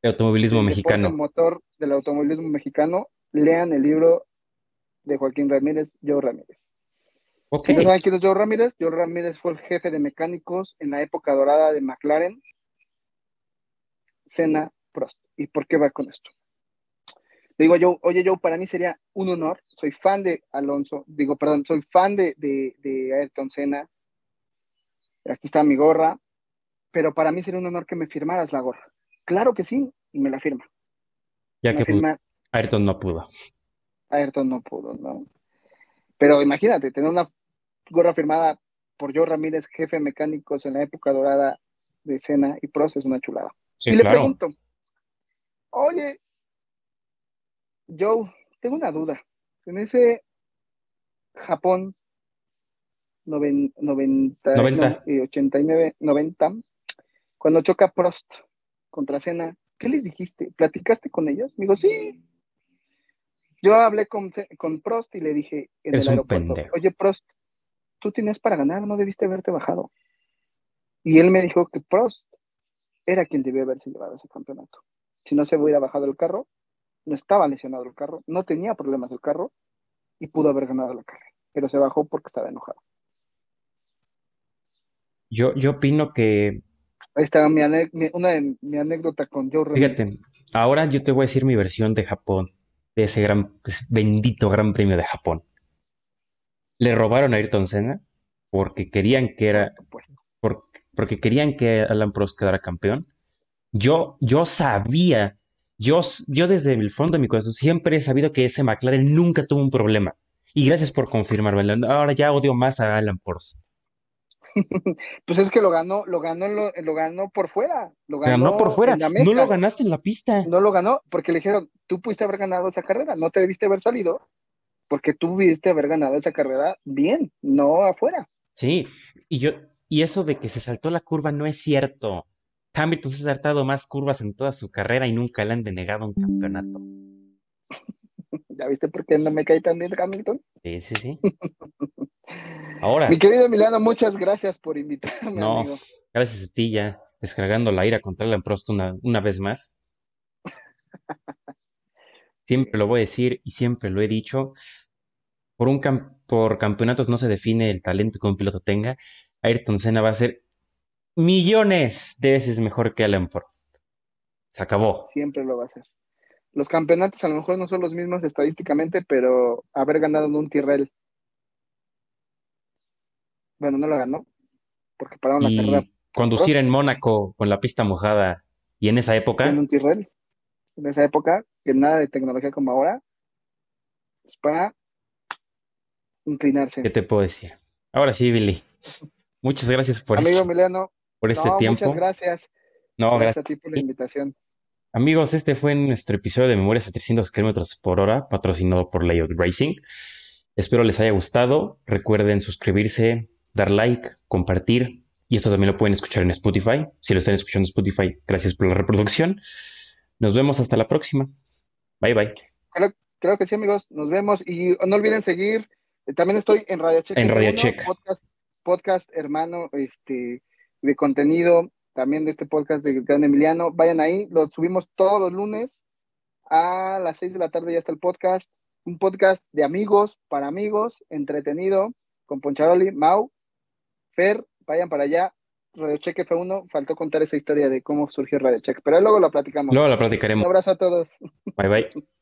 De automovilismo del mexicano. motor del automovilismo mexicano. Lean el libro de Joaquín Ramírez, Joe Ramírez. Ok. Si no saben quién es Joe Ramírez, Joe Ramírez fue el jefe de mecánicos en la época dorada de McLaren, Senna, Prost. ¿Y por qué va con esto? Le digo Joe, oye Joe, para mí sería un honor, soy fan de Alonso, digo, perdón, soy fan de, de, de Ayrton Senna, aquí está mi gorra, pero para mí sería un honor que me firmaras la gorra. Claro que sí, y me la firma. Ya Me que firma, Ayrton no pudo. Ayrton no pudo, ¿no? Pero imagínate, tener una gorra firmada por Joe Ramírez, jefe de mecánicos en la época dorada de Senna y Prost, es una chulada. Sí, y le pregunto, oye, Joe, tengo una duda. En ese Japón noven- 90, 90. no, eh, 89, 90, cuando choca Prost contra Senna, ¿qué les dijiste? ¿Platicaste con ellos? Me dijo, sí. Yo hablé con, con Prost y le dije en Eres el un aeropuerto, pendejo. oye Prost, tú tenías para ganar, no debiste haberte bajado. Y él me dijo que Prost era quien debió haberse llevado ese campeonato. Si no se hubiera bajado el carro, no estaba lesionado el carro, no tenía problemas el carro y pudo haber ganado la carrera, pero se bajó porque estaba enojado. Yo, yo opino que, Ahí está mi, una de mi anécdota con Joe fíjate, ahora yo te voy a decir mi versión de Japón, de ese gran, ese bendito Gran Premio de Japón. Le robaron a Ayrton Senna porque querían que era, por- porque querían que Alan Prost quedara campeón. Yo, yo sabía, yo, yo desde el fondo de mi corazón siempre he sabido que ese McLaren nunca tuvo un problema. Y gracias por confirmármelo. Ahora ya odio más a Alan Prost. (laughs) pues es que lo ganó, lo ganó, lo, lo ganó por fuera, lo Ganó ganó por fuera. en la No lo ganaste en la pista. No lo ganó porque le dijeron, tú pudiste haber ganado esa carrera, no te debiste haber salido porque tú pudiste haber ganado esa carrera bien, no afuera. Sí, y yo, y eso de que se saltó la curva no es cierto. Hamilton se ha saltado más curvas en toda su carrera y nunca le han denegado un campeonato. (laughs) (laughs) ¿Ya viste por qué no me cae tan bien Hamilton? Sí, sí, sí. (laughs) Ahora, Mi querido Emiliano, muchas gracias por invitarme, no, amigo. gracias a ti ya, descargando la ira contra Alan Prost una, una vez más. (laughs) Siempre lo voy a decir y siempre lo he dicho. Por un cam- por campeonatos no se define el talento que un piloto tenga. Ayrton Senna va a ser millones de veces mejor que Alan Prost. Se acabó. Siempre lo va a hacer. Los campeonatos a lo mejor no son los mismos estadísticamente, pero haber ganado en un Tyrrell, bueno, no lo ganó, porque pararon la carrera Y conducir en Mónaco con la pista mojada y en esa en época, un Tyrrell. En esa época, que nada de tecnología como ahora, es para inclinarse. ¿qué te puedo decir? Ahora sí, Billy. Muchas gracias por, Amigo este- por este no, tiempo. muchas gracias. No, Gracias gracias. a ti por la invitación. Amigos, este fue nuestro episodio de Memorias a 300 kilómetros por hora, patrocinado por Layout Racing. Espero les haya gustado. Recuerden suscribirse, dar like, compartir. Y esto también lo pueden escuchar en Spotify. Si lo están escuchando en Spotify, gracias por la reproducción. Nos vemos hasta la próxima. Bye bye. Creo que sí, amigos. Nos vemos. Y no olviden seguir. eh, También estoy en Radio Check. En Radio F1, Check. Podcast, podcast hermano este, de contenido. También de este podcast de Gran Emiliano. Vayan ahí. Lo subimos todos los lunes. A las 6 de la tarde ya está el podcast. Un podcast de amigos, para amigos, entretenido, con Poncharoli, Mau, Fer. Vayan para allá. Radio Check F1. Faltó contar esa historia de cómo surgió Radio Check. Pero luego la platicamos. Luego la Un platicaremos. abrazo a todos. Bye bye. (laughs)